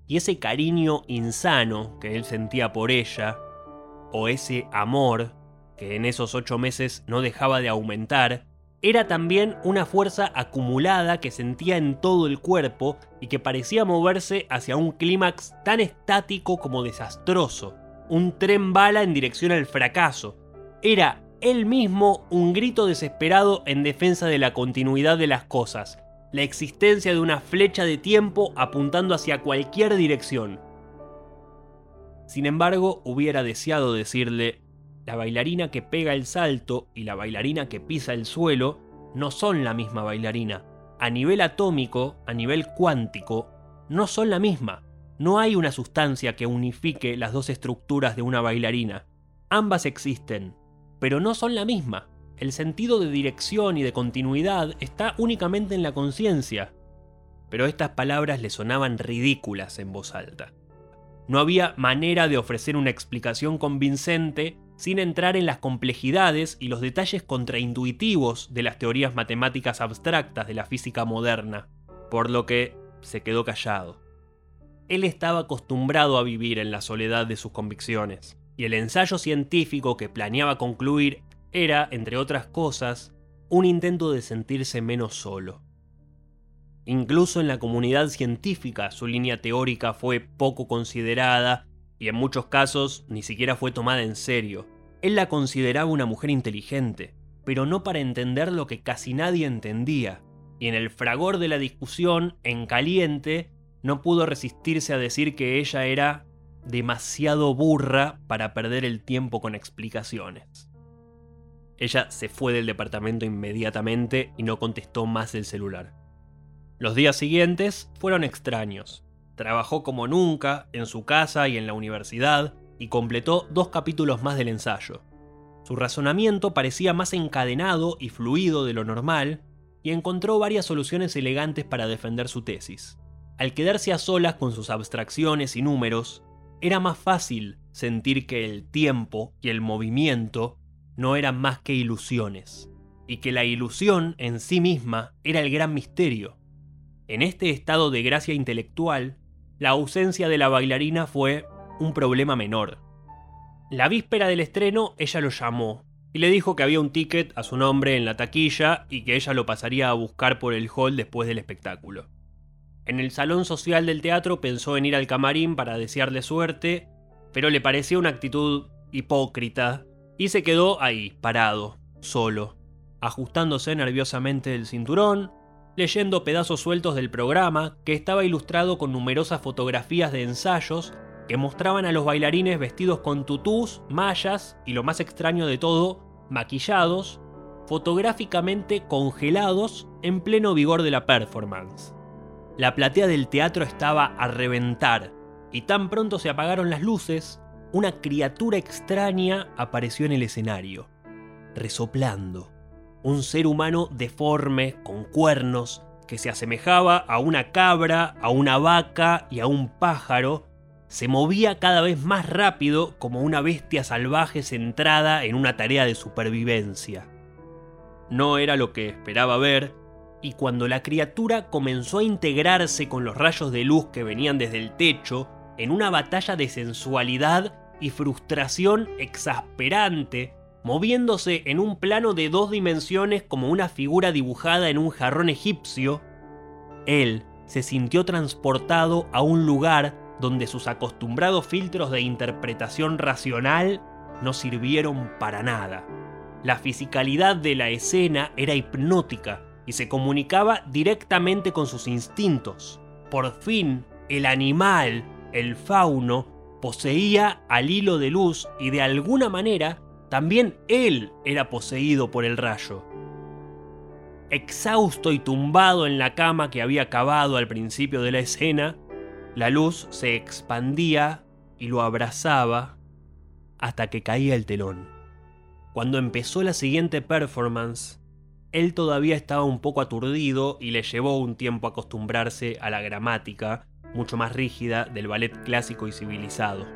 Y ese cariño insano que él sentía por ella, o ese amor que en esos ocho meses no dejaba de aumentar, era también una fuerza acumulada que sentía en todo el cuerpo y que parecía moverse hacia un clímax tan estático como desastroso, un tren bala en dirección al fracaso. Era él mismo un grito desesperado en defensa de la continuidad de las cosas, la existencia de una flecha de tiempo apuntando hacia cualquier dirección. Sin embargo, hubiera deseado decirle, la bailarina que pega el salto y la bailarina que pisa el suelo no son la misma bailarina. A nivel atómico, a nivel cuántico, no son la misma. No hay una sustancia que unifique las dos estructuras de una bailarina. Ambas existen, pero no son la misma. El sentido de dirección y de continuidad está únicamente en la conciencia. Pero estas palabras le sonaban ridículas en voz alta. No había manera de ofrecer una explicación convincente sin entrar en las complejidades y los detalles contraintuitivos de las teorías matemáticas abstractas de la física moderna, por lo que se quedó callado. Él estaba acostumbrado a vivir en la soledad de sus convicciones, y el ensayo científico que planeaba concluir era, entre otras cosas, un intento de sentirse menos solo. Incluso en la comunidad científica su línea teórica fue poco considerada y en muchos casos ni siquiera fue tomada en serio. Él la consideraba una mujer inteligente, pero no para entender lo que casi nadie entendía, y en el fragor de la discusión, en caliente, no pudo resistirse a decir que ella era demasiado burra para perder el tiempo con explicaciones. Ella se fue del departamento inmediatamente y no contestó más el celular. Los días siguientes fueron extraños. Trabajó como nunca en su casa y en la universidad y completó dos capítulos más del ensayo. Su razonamiento parecía más encadenado y fluido de lo normal y encontró varias soluciones elegantes para defender su tesis. Al quedarse a solas con sus abstracciones y números, era más fácil sentir que el tiempo y el movimiento no eran más que ilusiones, y que la ilusión en sí misma era el gran misterio. En este estado de gracia intelectual, la ausencia de la bailarina fue un problema menor. La víspera del estreno ella lo llamó y le dijo que había un ticket a su nombre en la taquilla y que ella lo pasaría a buscar por el hall después del espectáculo. En el salón social del teatro pensó en ir al camarín para desearle suerte, pero le pareció una actitud hipócrita y se quedó ahí, parado, solo, ajustándose nerviosamente el cinturón, leyendo pedazos sueltos del programa que estaba ilustrado con numerosas fotografías de ensayos que mostraban a los bailarines vestidos con tutús, mallas y lo más extraño de todo, maquillados, fotográficamente congelados en pleno vigor de la performance. La platea del teatro estaba a reventar, y tan pronto se apagaron las luces, una criatura extraña apareció en el escenario, resoplando. Un ser humano deforme, con cuernos, que se asemejaba a una cabra, a una vaca y a un pájaro, se movía cada vez más rápido como una bestia salvaje centrada en una tarea de supervivencia. No era lo que esperaba ver, y cuando la criatura comenzó a integrarse con los rayos de luz que venían desde el techo, en una batalla de sensualidad y frustración exasperante, moviéndose en un plano de dos dimensiones como una figura dibujada en un jarrón egipcio, él se sintió transportado a un lugar donde sus acostumbrados filtros de interpretación racional no sirvieron para nada. La fisicalidad de la escena era hipnótica y se comunicaba directamente con sus instintos. Por fin, el animal, el fauno, poseía al hilo de luz y de alguna manera también él era poseído por el rayo. Exhausto y tumbado en la cama que había cavado al principio de la escena, la luz se expandía y lo abrazaba hasta que caía el telón. Cuando empezó la siguiente performance, él todavía estaba un poco aturdido y le llevó un tiempo acostumbrarse a la gramática mucho más rígida del ballet clásico y civilizado.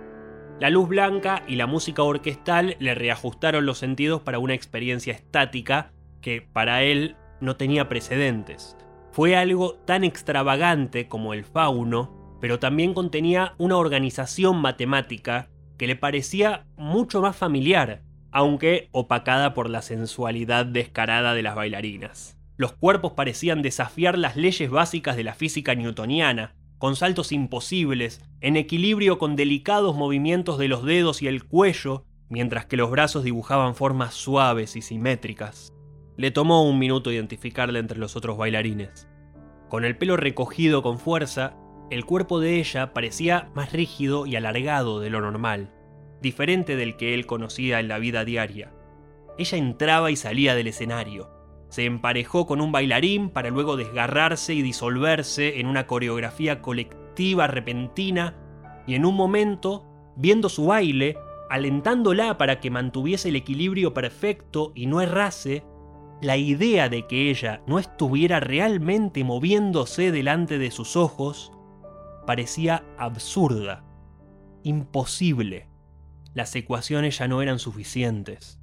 La luz blanca y la música orquestal le reajustaron los sentidos para una experiencia estática que para él no tenía precedentes. Fue algo tan extravagante como el fauno, pero también contenía una organización matemática que le parecía mucho más familiar, aunque opacada por la sensualidad descarada de las bailarinas. Los cuerpos parecían desafiar las leyes básicas de la física newtoniana, con saltos imposibles, en equilibrio con delicados movimientos de los dedos y el cuello, mientras que los brazos dibujaban formas suaves y simétricas. Le tomó un minuto identificarla entre los otros bailarines. Con el pelo recogido con fuerza, el cuerpo de ella parecía más rígido y alargado de lo normal, diferente del que él conocía en la vida diaria. Ella entraba y salía del escenario. Se emparejó con un bailarín para luego desgarrarse y disolverse en una coreografía colectiva repentina y en un momento, viendo su baile, alentándola para que mantuviese el equilibrio perfecto y no errase, la idea de que ella no estuviera realmente moviéndose delante de sus ojos parecía absurda, imposible. Las ecuaciones ya no eran suficientes.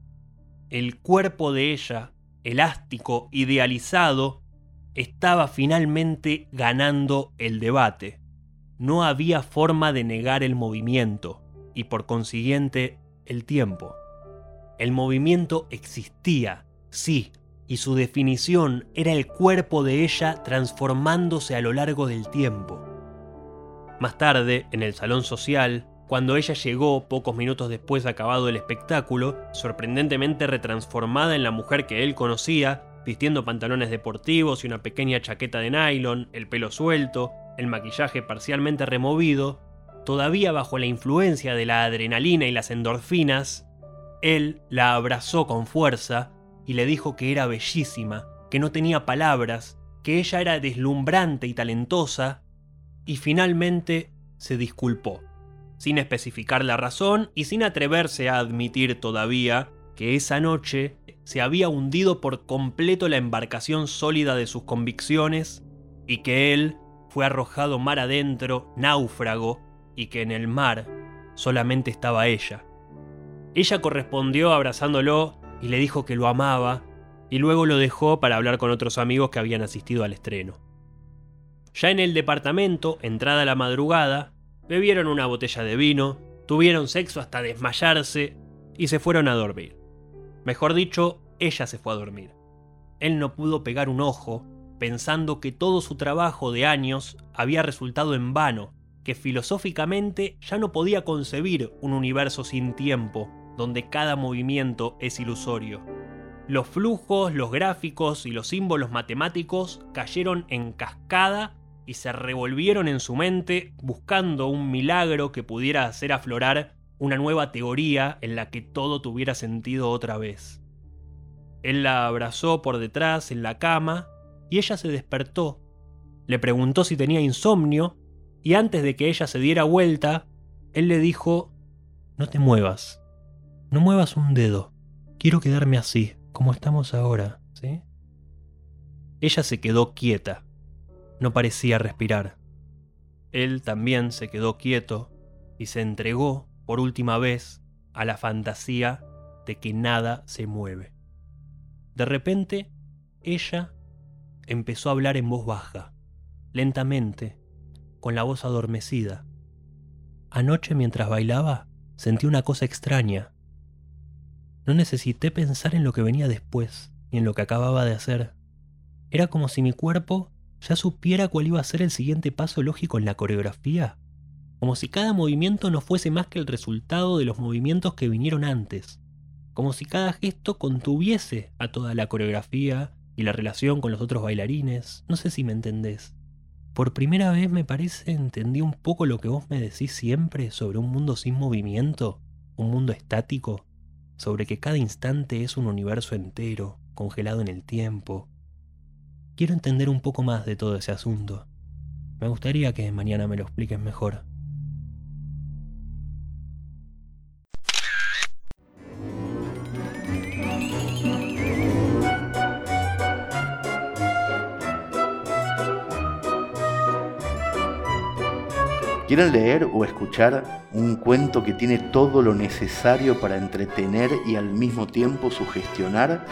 El cuerpo de ella, elástico, idealizado, estaba finalmente ganando el debate. No había forma de negar el movimiento y por consiguiente el tiempo. El movimiento existía, sí, y su definición era el cuerpo de ella transformándose a lo largo del tiempo. Más tarde, en el salón social, cuando ella llegó, pocos minutos después de acabado el espectáculo, sorprendentemente retransformada en la mujer que él conocía, vistiendo pantalones deportivos y una pequeña chaqueta de nylon, el pelo suelto, el maquillaje parcialmente removido, todavía bajo la influencia de la adrenalina y las endorfinas, él la abrazó con fuerza y le dijo que era bellísima, que no tenía palabras, que ella era deslumbrante y talentosa, y finalmente se disculpó, sin especificar la razón y sin atreverse a admitir todavía que esa noche se había hundido por completo la embarcación sólida de sus convicciones y que él fue arrojado mar adentro, náufrago, y que en el mar solamente estaba ella. Ella correspondió abrazándolo y le dijo que lo amaba, y luego lo dejó para hablar con otros amigos que habían asistido al estreno. Ya en el departamento, entrada la madrugada, bebieron una botella de vino, tuvieron sexo hasta desmayarse y se fueron a dormir. Mejor dicho, ella se fue a dormir. Él no pudo pegar un ojo, pensando que todo su trabajo de años había resultado en vano, que filosóficamente ya no podía concebir un universo sin tiempo, donde cada movimiento es ilusorio. Los flujos, los gráficos y los símbolos matemáticos cayeron en cascada y se revolvieron en su mente buscando un milagro que pudiera hacer aflorar una nueva teoría en la que todo tuviera sentido otra vez. Él la abrazó por detrás en la cama y ella se despertó. Le preguntó si tenía insomnio y antes de que ella se diera vuelta, él le dijo, no te muevas, no muevas un dedo, quiero quedarme así, como estamos ahora, ¿sí? Ella se quedó quieta, no parecía respirar. Él también se quedó quieto y se entregó por última vez a la fantasía de que nada se mueve. De repente, ella empezó a hablar en voz baja, lentamente, con la voz adormecida. Anoche mientras bailaba, sentí una cosa extraña. No necesité pensar en lo que venía después, ni en lo que acababa de hacer. Era como si mi cuerpo ya supiera cuál iba a ser el siguiente paso lógico en la coreografía, como si cada movimiento no fuese más que el resultado de los movimientos que vinieron antes, como si cada gesto contuviese a toda la coreografía y la relación con los otros bailarines, no sé si me entendés. Por primera vez me parece entendí un poco lo que vos me decís siempre sobre un mundo sin movimiento, un mundo estático, sobre que cada instante es un universo entero, congelado en el tiempo, Quiero entender un poco más de todo ese asunto. Me gustaría que mañana me lo expliques mejor. ¿Quieren leer o escuchar un cuento que tiene todo lo necesario para entretener y al mismo tiempo sugestionar?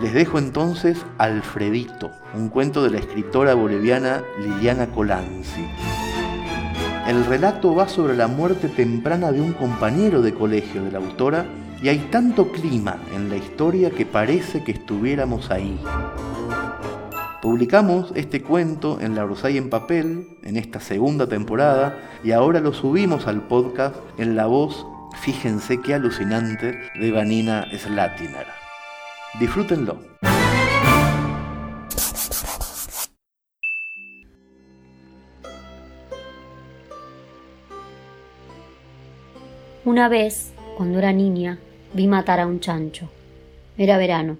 Les dejo entonces Alfredito, un cuento de la escritora boliviana Liliana Colanzi. El relato va sobre la muerte temprana de un compañero de colegio de la autora y hay tanto clima en la historia que parece que estuviéramos ahí. Publicamos este cuento en La Rosay en papel en esta segunda temporada y ahora lo subimos al podcast en la voz, fíjense qué alucinante, de Vanina Slatiner. Disfrútenlo. Una vez, cuando era niña, vi matar a un chancho. Era verano.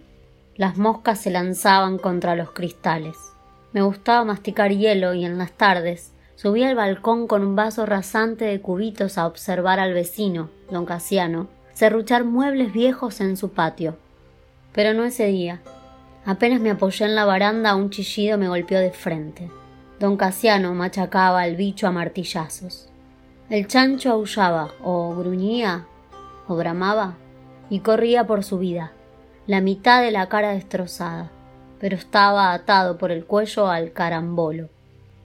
Las moscas se lanzaban contra los cristales. Me gustaba masticar hielo y en las tardes subía al balcón con un vaso rasante de cubitos a observar al vecino, don Casiano, serruchar muebles viejos en su patio. Pero no ese día. Apenas me apoyé en la baranda, un chillido me golpeó de frente. Don Casiano machacaba al bicho a martillazos. El chancho aullaba, o gruñía, o bramaba, y corría por su vida, la mitad de la cara destrozada, pero estaba atado por el cuello al carambolo,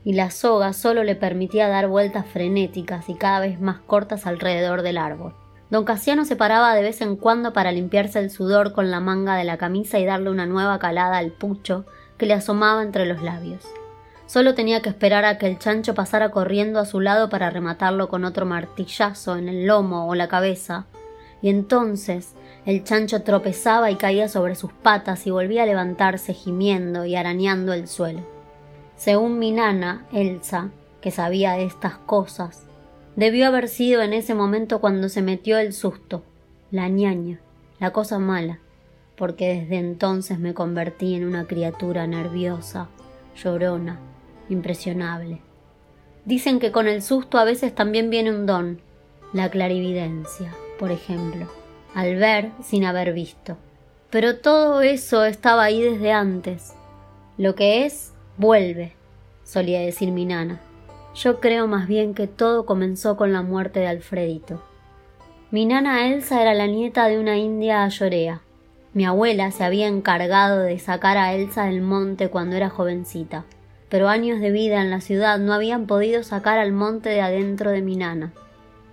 y la soga solo le permitía dar vueltas frenéticas y cada vez más cortas alrededor del árbol. Don Casiano se paraba de vez en cuando para limpiarse el sudor con la manga de la camisa y darle una nueva calada al pucho que le asomaba entre los labios. Solo tenía que esperar a que el chancho pasara corriendo a su lado para rematarlo con otro martillazo en el lomo o la cabeza, y entonces el chancho tropezaba y caía sobre sus patas y volvía a levantarse gimiendo y arañando el suelo. Según mi nana, Elsa, que sabía estas cosas, debió haber sido en ese momento cuando se metió el susto, la ñaña, la cosa mala, porque desde entonces me convertí en una criatura nerviosa, llorona, impresionable. Dicen que con el susto a veces también viene un don, la clarividencia, por ejemplo, al ver sin haber visto. Pero todo eso estaba ahí desde antes. Lo que es, vuelve, solía decir mi nana. Yo creo más bien que todo comenzó con la muerte de Alfredito. Mi nana Elsa era la nieta de una india ayorea. Mi abuela se había encargado de sacar a Elsa del monte cuando era jovencita pero años de vida en la ciudad no habían podido sacar al monte de adentro de mi nana.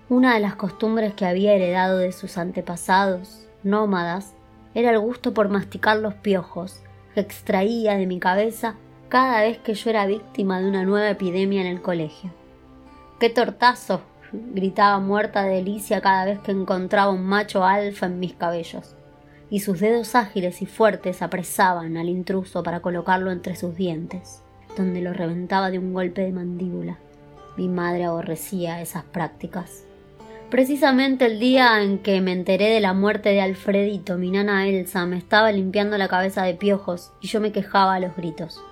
Una de las costumbres que había heredado de sus antepasados, nómadas, era el gusto por masticar los piojos que extraía de mi cabeza cada vez que yo era víctima de una nueva epidemia en el colegio. ¡Qué tortazo! gritaba muerta de delicia cada vez que encontraba un macho alfa en mis cabellos, y sus dedos ágiles y fuertes apresaban al intruso para colocarlo entre sus dientes donde lo reventaba de un golpe de mandíbula. Mi madre aborrecía esas prácticas. Precisamente el día en que me enteré de la muerte de Alfredito, mi nana Elsa me estaba limpiando la cabeza de piojos y yo me quejaba a los gritos.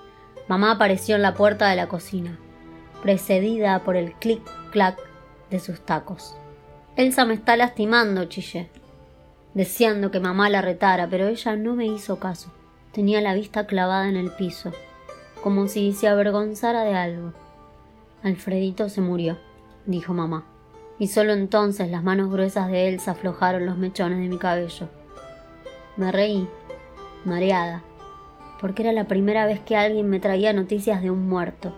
Mamá apareció en la puerta de la cocina, precedida por el clic-clac de sus tacos. Elsa me está lastimando, chillé, deseando que mamá la retara, pero ella no me hizo caso. Tenía la vista clavada en el piso como si se avergonzara de algo. Alfredito se murió, dijo mamá, y solo entonces las manos gruesas de Elsa aflojaron los mechones de mi cabello. Me reí, mareada, porque era la primera vez que alguien me traía noticias de un muerto,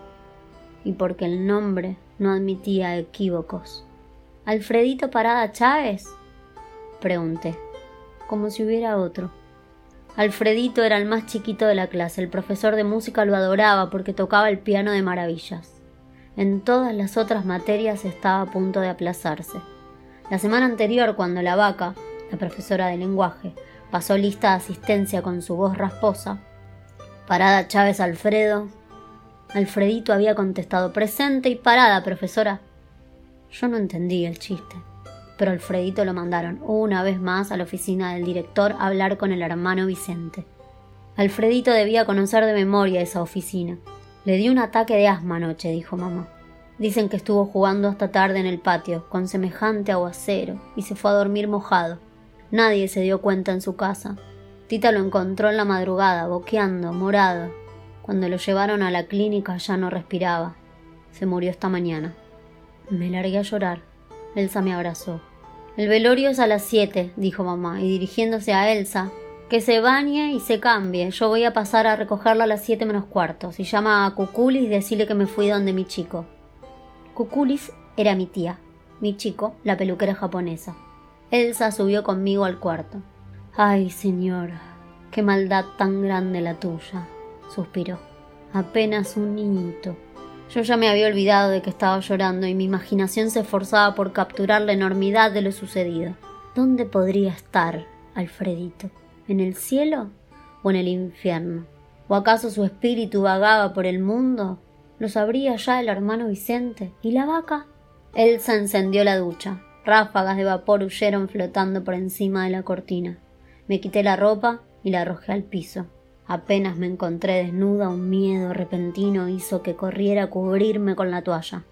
y porque el nombre no admitía equívocos. ¿Alfredito Parada Chávez? pregunté, como si hubiera otro. Alfredito era el más chiquito de la clase. El profesor de música lo adoraba porque tocaba el piano de maravillas. En todas las otras materias estaba a punto de aplazarse. La semana anterior, cuando la vaca, la profesora de lenguaje, pasó lista de asistencia con su voz rasposa, Parada Chávez Alfredo. Alfredito había contestado presente y parada, profesora. Yo no entendí el chiste pero Alfredito lo mandaron una vez más a la oficina del director a hablar con el hermano Vicente. Alfredito debía conocer de memoria esa oficina. Le dio un ataque de asma anoche, dijo mamá. Dicen que estuvo jugando hasta tarde en el patio, con semejante aguacero, y se fue a dormir mojado. Nadie se dio cuenta en su casa. Tita lo encontró en la madrugada, boqueando, morado. Cuando lo llevaron a la clínica ya no respiraba. Se murió esta mañana. Me largué a llorar. Elsa me abrazó. El velorio es a las siete, dijo mamá, y dirigiéndose a Elsa, que se bañe y se cambie. Yo voy a pasar a recogerla a las siete menos cuartos. Y llama a Cuculis y decirle que me fui donde mi chico. Cuculis era mi tía, mi chico, la peluquera japonesa. Elsa subió conmigo al cuarto. Ay, señora, qué maldad tan grande la tuya, suspiró. Apenas un niñito. Yo ya me había olvidado de que estaba llorando y mi imaginación se esforzaba por capturar la enormidad de lo sucedido. ¿Dónde podría estar Alfredito? ¿En el cielo o en el infierno? ¿O acaso su espíritu vagaba por el mundo? ¿Lo sabría ya el hermano Vicente? ¿Y la vaca? Elsa encendió la ducha, Ráfagas de vapor huyeron flotando por encima de la cortina. Me quité la ropa y la arrojé al piso. Apenas me encontré desnuda, un miedo repentino hizo que corriera a cubrirme con la toalla.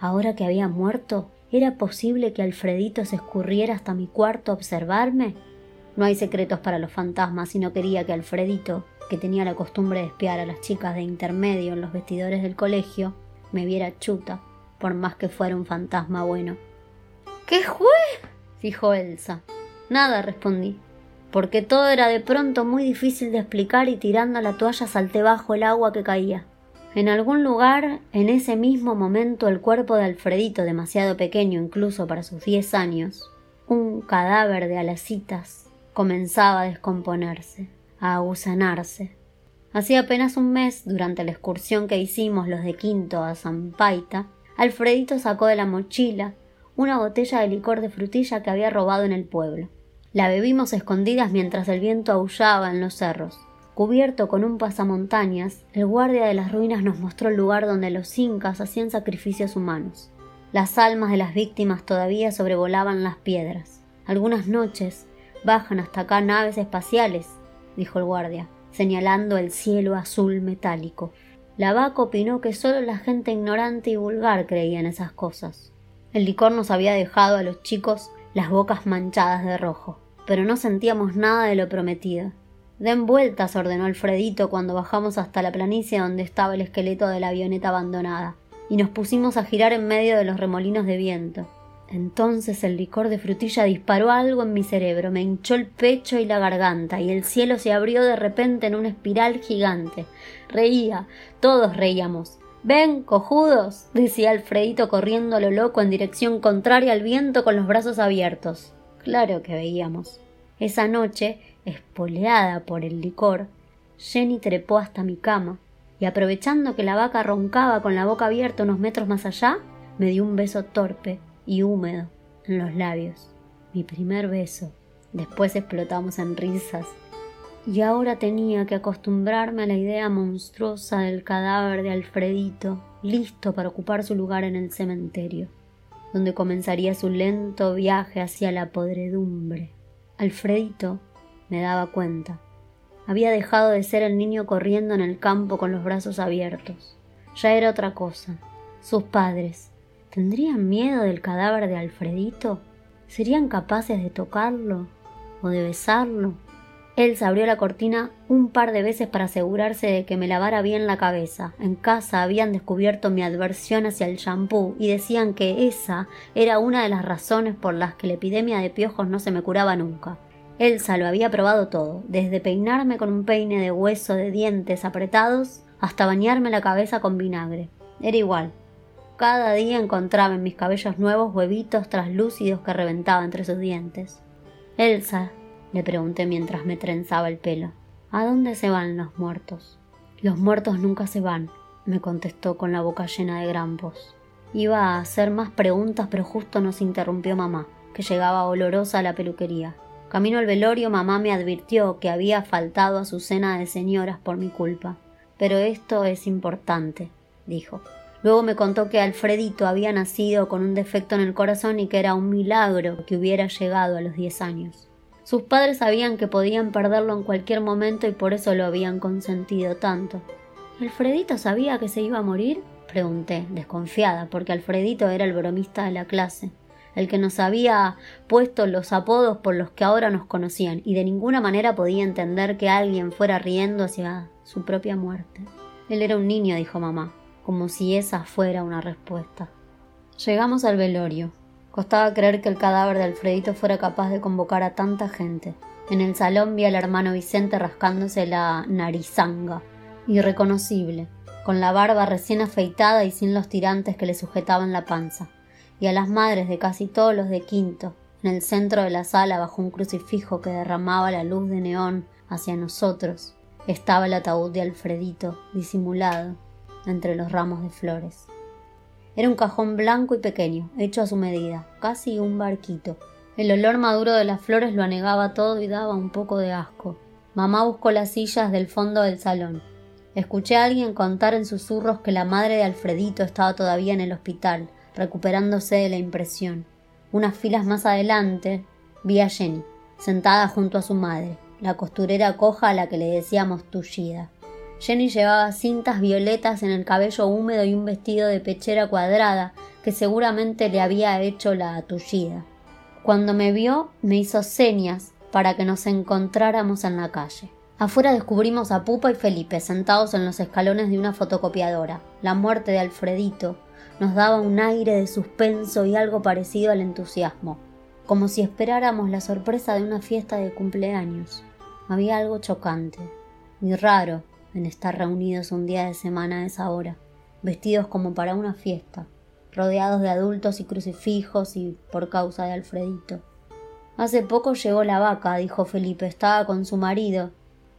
Ahora que había muerto, ¿era posible que Alfredito se escurriera hasta mi cuarto a observarme? No hay secretos para los fantasmas y no quería que Alfredito, que tenía la costumbre de espiar a las chicas de intermedio en los vestidores del colegio, me viera chuta, por más que fuera un fantasma bueno. ¿Qué fue? dijo Elsa. Nada, respondí porque todo era de pronto muy difícil de explicar y tirando la toalla salté bajo el agua que caía. En algún lugar, en ese mismo momento, el cuerpo de Alfredito, demasiado pequeño incluso para sus diez años, un cadáver de alacitas, comenzaba a descomponerse, a agusanarse. Hacía apenas un mes, durante la excursión que hicimos los de quinto a Paita, Alfredito sacó de la mochila una botella de licor de frutilla que había robado en el pueblo. La bebimos escondidas mientras el viento aullaba en los cerros. Cubierto con un pasamontañas, el guardia de las ruinas nos mostró el lugar donde los incas hacían sacrificios humanos. Las almas de las víctimas todavía sobrevolaban las piedras. Algunas noches bajan hasta acá naves espaciales, dijo el guardia, señalando el cielo azul metálico. La vaca opinó que solo la gente ignorante y vulgar creía en esas cosas. El licor nos había dejado a los chicos las bocas manchadas de rojo pero no sentíamos nada de lo prometido. Den vueltas, ordenó Alfredito cuando bajamos hasta la planicie donde estaba el esqueleto de la avioneta abandonada, y nos pusimos a girar en medio de los remolinos de viento. Entonces el licor de frutilla disparó algo en mi cerebro, me hinchó el pecho y la garganta, y el cielo se abrió de repente en una espiral gigante. Reía, todos reíamos. Ven, cojudos, decía Alfredito corriendo a lo loco en dirección contraria al viento con los brazos abiertos. Claro que veíamos. Esa noche, espoleada por el licor, Jenny trepó hasta mi cama y aprovechando que la vaca roncaba con la boca abierta unos metros más allá, me dio un beso torpe y húmedo en los labios. Mi primer beso. Después explotamos en risas. Y ahora tenía que acostumbrarme a la idea monstruosa del cadáver de Alfredito, listo para ocupar su lugar en el cementerio donde comenzaría su lento viaje hacia la podredumbre. Alfredito me daba cuenta. Había dejado de ser el niño corriendo en el campo con los brazos abiertos. Ya era otra cosa. Sus padres, ¿tendrían miedo del cadáver de Alfredito? ¿Serían capaces de tocarlo o de besarlo? Elsa abrió la cortina un par de veces para asegurarse de que me lavara bien la cabeza. En casa habían descubierto mi adversión hacia el champú y decían que esa era una de las razones por las que la epidemia de piojos no se me curaba nunca. Elsa lo había probado todo, desde peinarme con un peine de hueso de dientes apretados hasta bañarme la cabeza con vinagre. Era igual. Cada día encontraba en mis cabellos nuevos huevitos traslúcidos que reventaba entre sus dientes. Elsa le pregunté mientras me trenzaba el pelo. ¿A dónde se van los muertos? Los muertos nunca se van, me contestó con la boca llena de grampos. Iba a hacer más preguntas, pero justo nos interrumpió mamá, que llegaba olorosa a la peluquería. Camino al velorio, mamá me advirtió que había faltado a su cena de señoras por mi culpa. Pero esto es importante, dijo. Luego me contó que Alfredito había nacido con un defecto en el corazón y que era un milagro que hubiera llegado a los diez años. Sus padres sabían que podían perderlo en cualquier momento y por eso lo habían consentido tanto. ¿Alfredito sabía que se iba a morir? pregunté, desconfiada, porque Alfredito era el bromista de la clase, el que nos había puesto los apodos por los que ahora nos conocían, y de ninguna manera podía entender que alguien fuera riendo hacia su propia muerte. Él era un niño, dijo mamá, como si esa fuera una respuesta. Llegamos al velorio. Costaba creer que el cadáver de Alfredito fuera capaz de convocar a tanta gente. En el salón vi al hermano Vicente rascándose la narizanga, irreconocible, con la barba recién afeitada y sin los tirantes que le sujetaban la panza, y a las madres de casi todos los de quinto, en el centro de la sala bajo un crucifijo que derramaba la luz de neón hacia nosotros, estaba el ataúd de Alfredito, disimulado entre los ramos de flores. Era un cajón blanco y pequeño, hecho a su medida, casi un barquito. El olor maduro de las flores lo anegaba todo y daba un poco de asco. Mamá buscó las sillas del fondo del salón. Escuché a alguien contar en susurros que la madre de Alfredito estaba todavía en el hospital, recuperándose de la impresión. Unas filas más adelante vi a Jenny, sentada junto a su madre, la costurera coja a la que le decíamos tullida. Jenny llevaba cintas violetas en el cabello húmedo y un vestido de pechera cuadrada que seguramente le había hecho la tullida. Cuando me vio, me hizo señas para que nos encontráramos en la calle. Afuera descubrimos a Pupa y Felipe sentados en los escalones de una fotocopiadora. La muerte de Alfredito nos daba un aire de suspenso y algo parecido al entusiasmo, como si esperáramos la sorpresa de una fiesta de cumpleaños. Había algo chocante y raro en estar reunidos un día de semana a esa hora, vestidos como para una fiesta, rodeados de adultos y crucifijos y por causa de Alfredito. Hace poco llegó la vaca, dijo Felipe, estaba con su marido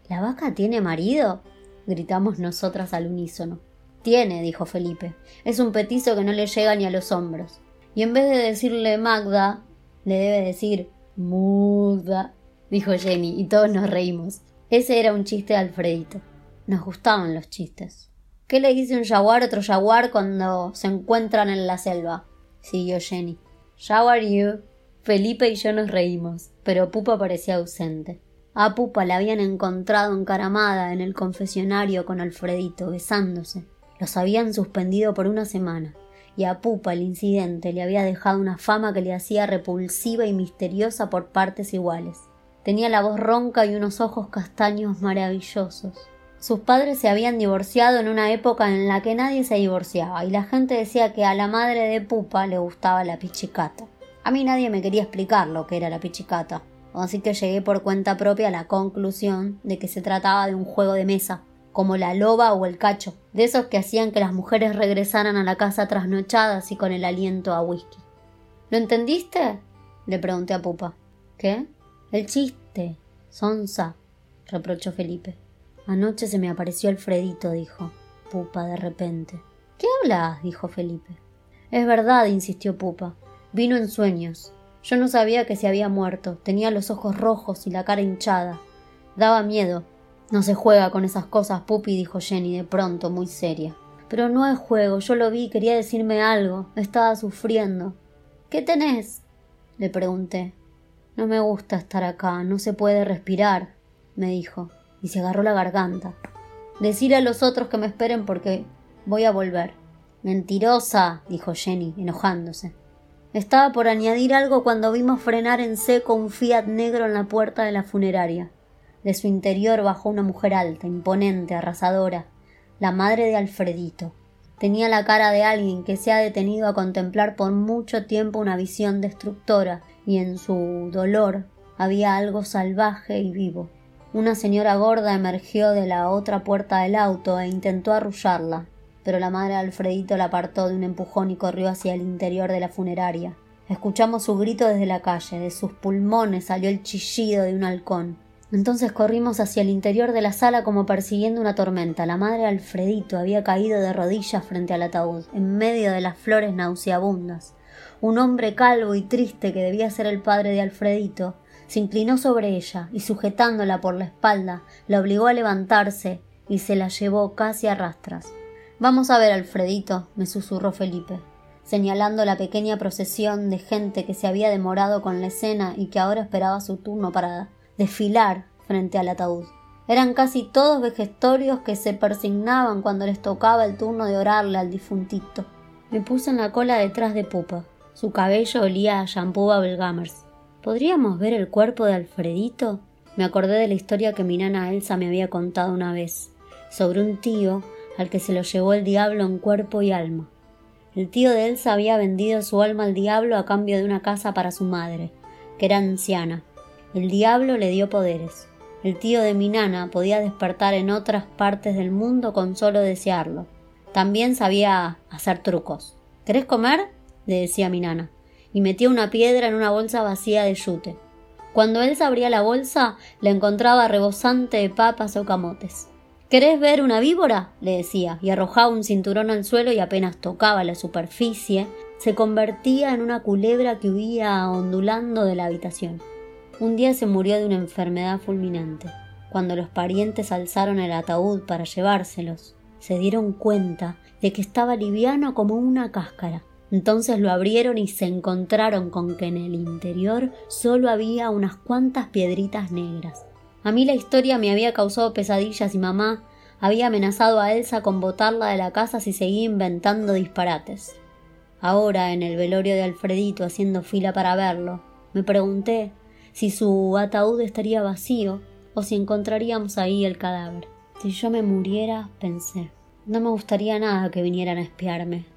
¿La vaca tiene marido? gritamos nosotras al unísono. Tiene, dijo Felipe. Es un petizo que no le llega ni a los hombros. Y en vez de decirle Magda, le debe decir Muda, dijo Jenny, y todos nos reímos. Ese era un chiste de Alfredito. Nos gustaban los chistes. ¿Qué le dice un jaguar a otro jaguar cuando se encuentran en la selva? siguió Jenny. Jaguar you. Felipe y yo nos reímos, pero Pupa parecía ausente. A Pupa la habían encontrado encaramada en el confesionario con Alfredito, besándose. Los habían suspendido por una semana, y a Pupa el incidente le había dejado una fama que le hacía repulsiva y misteriosa por partes iguales. Tenía la voz ronca y unos ojos castaños maravillosos. Sus padres se habían divorciado en una época en la que nadie se divorciaba, y la gente decía que a la madre de Pupa le gustaba la pichicata. A mí nadie me quería explicar lo que era la pichicata así que llegué por cuenta propia a la conclusión de que se trataba de un juego de mesa, como la loba o el cacho, de esos que hacían que las mujeres regresaran a la casa trasnochadas y con el aliento a whisky. ¿Lo entendiste? le pregunté a Pupa. ¿Qué? El chiste, sonsa, reprochó Felipe. Anoche se me apareció Alfredito, dijo Pupa de repente. ¿Qué hablas? dijo Felipe. Es verdad, insistió Pupa. Vino en sueños. Yo no sabía que se había muerto. Tenía los ojos rojos y la cara hinchada. Daba miedo. No se juega con esas cosas, Pupi, dijo Jenny de pronto, muy seria. Pero no es juego, yo lo vi, quería decirme algo. Estaba sufriendo. ¿Qué tenés? le pregunté. No me gusta estar acá, no se puede respirar, me dijo, y se agarró la garganta. Decir a los otros que me esperen porque voy a volver. Mentirosa, dijo Jenny, enojándose. Estaba por añadir algo cuando vimos frenar en seco un Fiat negro en la puerta de la funeraria. De su interior bajó una mujer alta, imponente, arrasadora, la madre de Alfredito. Tenía la cara de alguien que se ha detenido a contemplar por mucho tiempo una visión destructora, y en su dolor había algo salvaje y vivo. Una señora gorda emergió de la otra puerta del auto e intentó arrullarla, pero la madre de Alfredito la apartó de un empujón y corrió hacia el interior de la funeraria. Escuchamos su grito desde la calle, de sus pulmones salió el chillido de un halcón. Entonces corrimos hacia el interior de la sala como persiguiendo una tormenta. La madre de Alfredito había caído de rodillas frente al ataúd, en medio de las flores nauseabundas. Un hombre calvo y triste que debía ser el padre de Alfredito se inclinó sobre ella y sujetándola por la espalda la obligó a levantarse y se la llevó casi a rastras. Vamos a ver, Alfredito, me susurró Felipe, señalando la pequeña procesión de gente que se había demorado con la escena y que ahora esperaba su turno para desfilar frente al ataúd. Eran casi todos vejestorios que se persignaban cuando les tocaba el turno de orarle al difuntito. Me puse en la cola detrás de Pupa. Su cabello olía a shampoo Bubblegummers. ¿Podríamos ver el cuerpo de Alfredito? Me acordé de la historia que mi nana Elsa me había contado una vez, sobre un tío al que se lo llevó el diablo en cuerpo y alma. El tío de Elsa había vendido su alma al diablo a cambio de una casa para su madre, que era anciana. El diablo le dio poderes. El tío de mi nana podía despertar en otras partes del mundo con solo desearlo. También sabía hacer trucos. ¿Querés comer? le decía mi nana, y metía una piedra en una bolsa vacía de yute. Cuando Elsa abría la bolsa, la encontraba rebosante de papas o camotes. ¿Querés ver una víbora? le decía, y arrojaba un cinturón al suelo y apenas tocaba la superficie, se convertía en una culebra que huía ondulando de la habitación. Un día se murió de una enfermedad fulminante. Cuando los parientes alzaron el ataúd para llevárselos, se dieron cuenta de que estaba liviano como una cáscara. Entonces lo abrieron y se encontraron con que en el interior solo había unas cuantas piedritas negras. A mí la historia me había causado pesadillas y mamá había amenazado a Elsa con botarla de la casa si seguía inventando disparates. Ahora, en el velorio de Alfredito haciendo fila para verlo, me pregunté si su ataúd estaría vacío o si encontraríamos ahí el cadáver. Si yo me muriera, pensé, no me gustaría nada que vinieran a espiarme.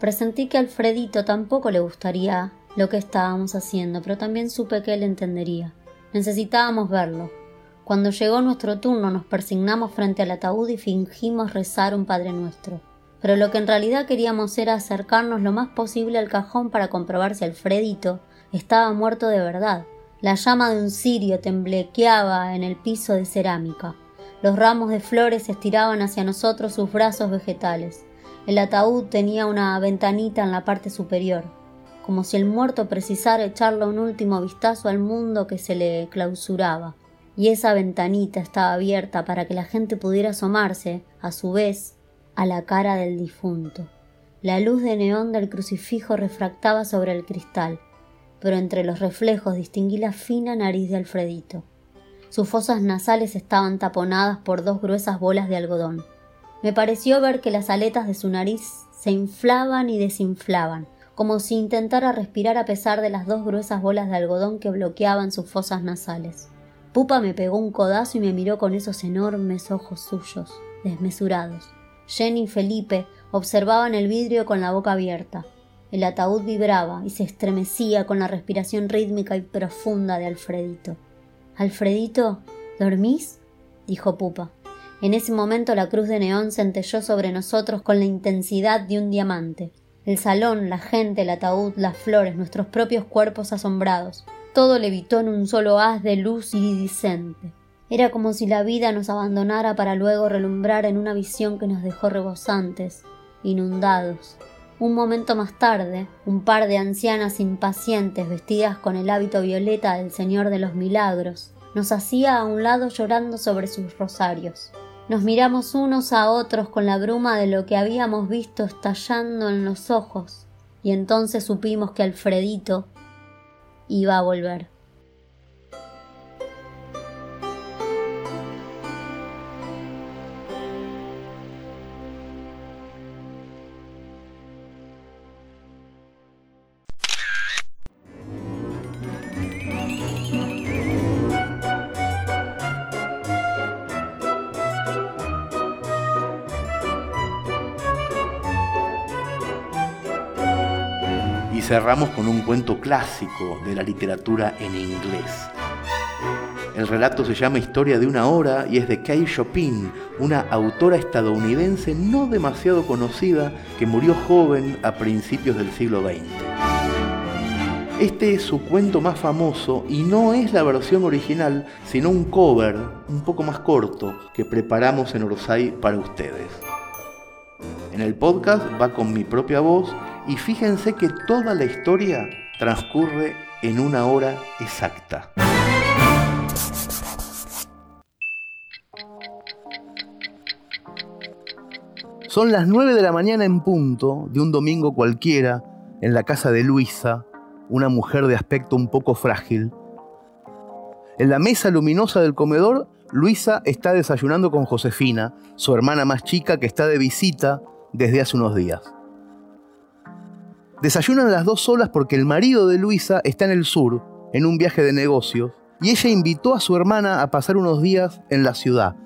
Presentí que a Alfredito tampoco le gustaría lo que estábamos haciendo, pero también supe que él entendería. Necesitábamos verlo. Cuando llegó nuestro turno nos persignamos frente al ataúd y fingimos rezar un Padre Nuestro. Pero lo que en realidad queríamos era acercarnos lo más posible al cajón para comprobar si Alfredito estaba muerto de verdad. La llama de un cirio temblequeaba en el piso de cerámica. Los ramos de flores estiraban hacia nosotros sus brazos vegetales. El ataúd tenía una ventanita en la parte superior, como si el muerto precisara echarle un último vistazo al mundo que se le clausuraba y esa ventanita estaba abierta para que la gente pudiera asomarse, a su vez, a la cara del difunto. La luz de neón del crucifijo refractaba sobre el cristal, pero entre los reflejos distinguí la fina nariz de Alfredito. Sus fosas nasales estaban taponadas por dos gruesas bolas de algodón. Me pareció ver que las aletas de su nariz se inflaban y desinflaban, como si intentara respirar a pesar de las dos gruesas bolas de algodón que bloqueaban sus fosas nasales. Pupa me pegó un codazo y me miró con esos enormes ojos suyos, desmesurados. Jenny y Felipe observaban el vidrio con la boca abierta. El ataúd vibraba y se estremecía con la respiración rítmica y profunda de Alfredito. Alfredito, ¿dormís? dijo Pupa. En ese momento la cruz de neón centelló sobre nosotros con la intensidad de un diamante. El salón, la gente, el ataúd, las flores, nuestros propios cuerpos asombrados. Todo levitó en un solo haz de luz iridiscente. Era como si la vida nos abandonara para luego relumbrar en una visión que nos dejó rebosantes, inundados. Un momento más tarde, un par de ancianas impacientes vestidas con el hábito violeta del Señor de los Milagros nos hacía a un lado llorando sobre sus rosarios. Nos miramos unos a otros con la bruma de lo que habíamos visto estallando en los ojos, y entonces supimos que Alfredito iba a volver. Cerramos con un cuento clásico de la literatura en inglés. El relato se llama Historia de una hora y es de Kay Chopin, una autora estadounidense no demasiado conocida que murió joven a principios del siglo XX. Este es su cuento más famoso y no es la versión original, sino un cover un poco más corto que preparamos en Orsay para ustedes. En el podcast va con mi propia voz y fíjense que toda la historia transcurre en una hora exacta. Son las 9 de la mañana en punto de un domingo cualquiera en la casa de Luisa, una mujer de aspecto un poco frágil. En la mesa luminosa del comedor, Luisa está desayunando con Josefina, su hermana más chica que está de visita desde hace unos días. Desayunan las dos solas porque el marido de Luisa está en el sur, en un viaje de negocios, y ella invitó a su hermana a pasar unos días en la ciudad.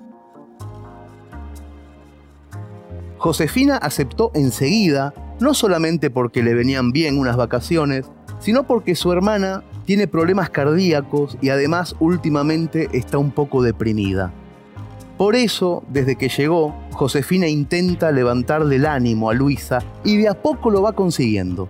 Josefina aceptó enseguida, no solamente porque le venían bien unas vacaciones, sino porque su hermana tiene problemas cardíacos y además últimamente está un poco deprimida. Por eso, desde que llegó, Josefina intenta levantarle el ánimo a Luisa y de a poco lo va consiguiendo.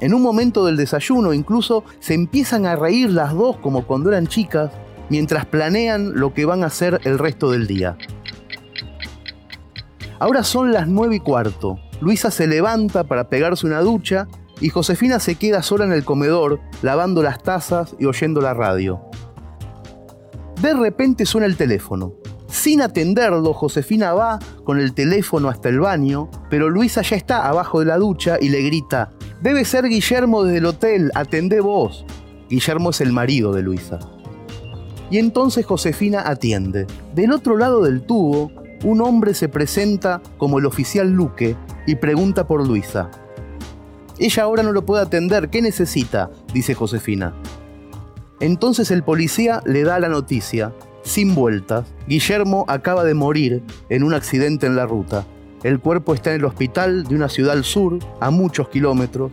En un momento del desayuno incluso se empiezan a reír las dos como cuando eran chicas, mientras planean lo que van a hacer el resto del día. Ahora son las nueve y cuarto. Luisa se levanta para pegarse una ducha y Josefina se queda sola en el comedor, lavando las tazas y oyendo la radio. De repente suena el teléfono. Sin atenderlo, Josefina va con el teléfono hasta el baño, pero Luisa ya está abajo de la ducha y le grita, debe ser Guillermo desde el hotel, atendé vos. Guillermo es el marido de Luisa. Y entonces Josefina atiende. Del otro lado del tubo, un hombre se presenta como el oficial Luque y pregunta por Luisa. Ella ahora no lo puede atender, ¿qué necesita? dice Josefina. Entonces el policía le da la noticia, sin vueltas. Guillermo acaba de morir en un accidente en la ruta. El cuerpo está en el hospital de una ciudad sur, a muchos kilómetros.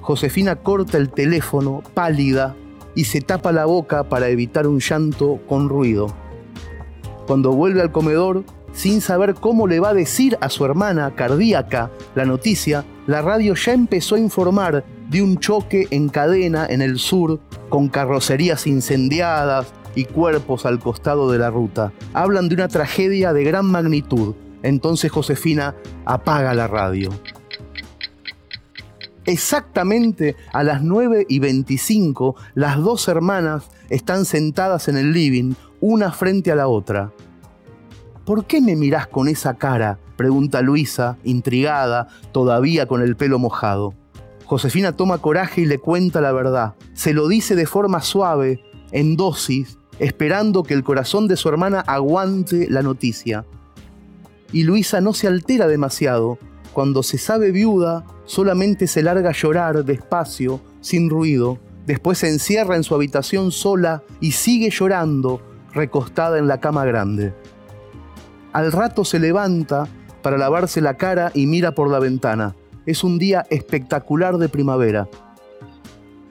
Josefina corta el teléfono, pálida, y se tapa la boca para evitar un llanto con ruido. Cuando vuelve al comedor, sin saber cómo le va a decir a su hermana cardíaca la noticia, la radio ya empezó a informar de un choque en cadena en el sur con carrocerías incendiadas y cuerpos al costado de la ruta. Hablan de una tragedia de gran magnitud. Entonces Josefina apaga la radio. Exactamente a las 9 y 25, las dos hermanas están sentadas en el living, una frente a la otra. ¿Por qué me mirás con esa cara? pregunta Luisa, intrigada, todavía con el pelo mojado. Josefina toma coraje y le cuenta la verdad. Se lo dice de forma suave, en dosis, esperando que el corazón de su hermana aguante la noticia. Y Luisa no se altera demasiado. Cuando se sabe viuda, solamente se larga a llorar despacio, sin ruido. Después se encierra en su habitación sola y sigue llorando, recostada en la cama grande. Al rato se levanta para lavarse la cara y mira por la ventana. Es un día espectacular de primavera.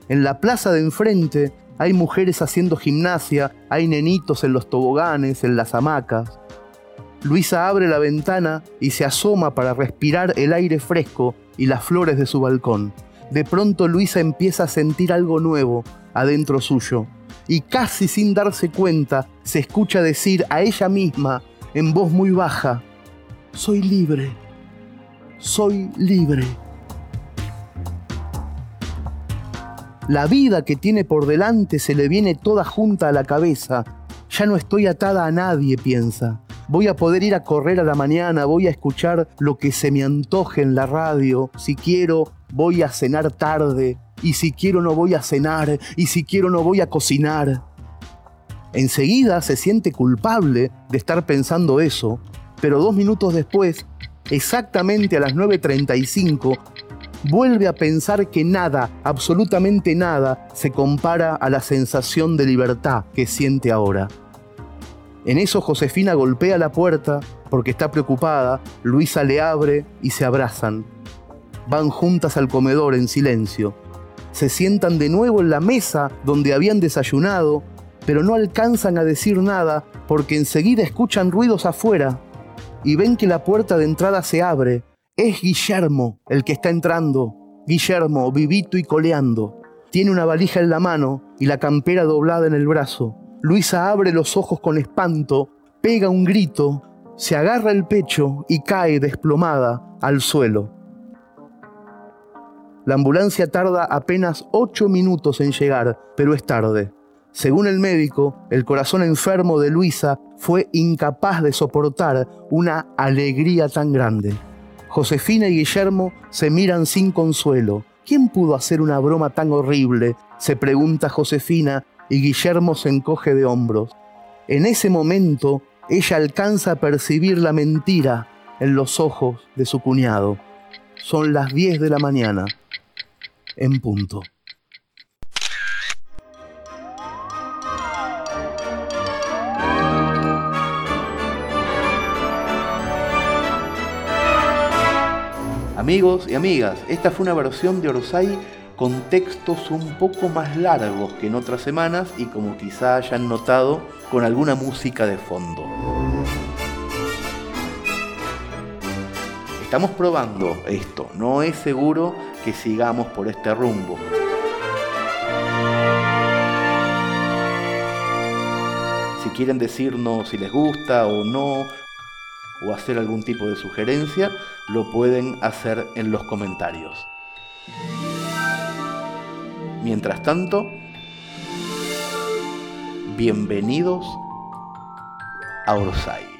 En la plaza de enfrente hay mujeres haciendo gimnasia, hay nenitos en los toboganes, en las hamacas. Luisa abre la ventana y se asoma para respirar el aire fresco y las flores de su balcón. De pronto Luisa empieza a sentir algo nuevo adentro suyo y casi sin darse cuenta se escucha decir a ella misma en voz muy baja, soy libre soy libre. La vida que tiene por delante se le viene toda junta a la cabeza. Ya no estoy atada a nadie, piensa. Voy a poder ir a correr a la mañana, voy a escuchar lo que se me antoje en la radio. Si quiero, voy a cenar tarde. Y si quiero, no voy a cenar. Y si quiero, no voy a cocinar. Enseguida se siente culpable de estar pensando eso, pero dos minutos después exactamente a las 9.35, vuelve a pensar que nada, absolutamente nada, se compara a la sensación de libertad que siente ahora. En eso Josefina golpea la puerta porque está preocupada, Luisa le abre y se abrazan. Van juntas al comedor en silencio. Se sientan de nuevo en la mesa donde habían desayunado, pero no alcanzan a decir nada porque enseguida escuchan ruidos afuera y ven que la puerta de entrada se abre. Es Guillermo el que está entrando. Guillermo, vivito y coleando. Tiene una valija en la mano y la campera doblada en el brazo. Luisa abre los ojos con espanto, pega un grito, se agarra el pecho y cae desplomada al suelo. La ambulancia tarda apenas ocho minutos en llegar, pero es tarde. Según el médico, el corazón enfermo de Luisa fue incapaz de soportar una alegría tan grande. Josefina y Guillermo se miran sin consuelo. ¿Quién pudo hacer una broma tan horrible? se pregunta Josefina y Guillermo se encoge de hombros. En ese momento, ella alcanza a percibir la mentira en los ojos de su cuñado. Son las 10 de la mañana, en punto. Amigos y amigas, esta fue una versión de Orsay con textos un poco más largos que en otras semanas y como quizá hayan notado, con alguna música de fondo. Estamos probando esto, no es seguro que sigamos por este rumbo. Si quieren decirnos si les gusta o no, o hacer algún tipo de sugerencia, lo pueden hacer en los comentarios. Mientras tanto, bienvenidos a Orsay.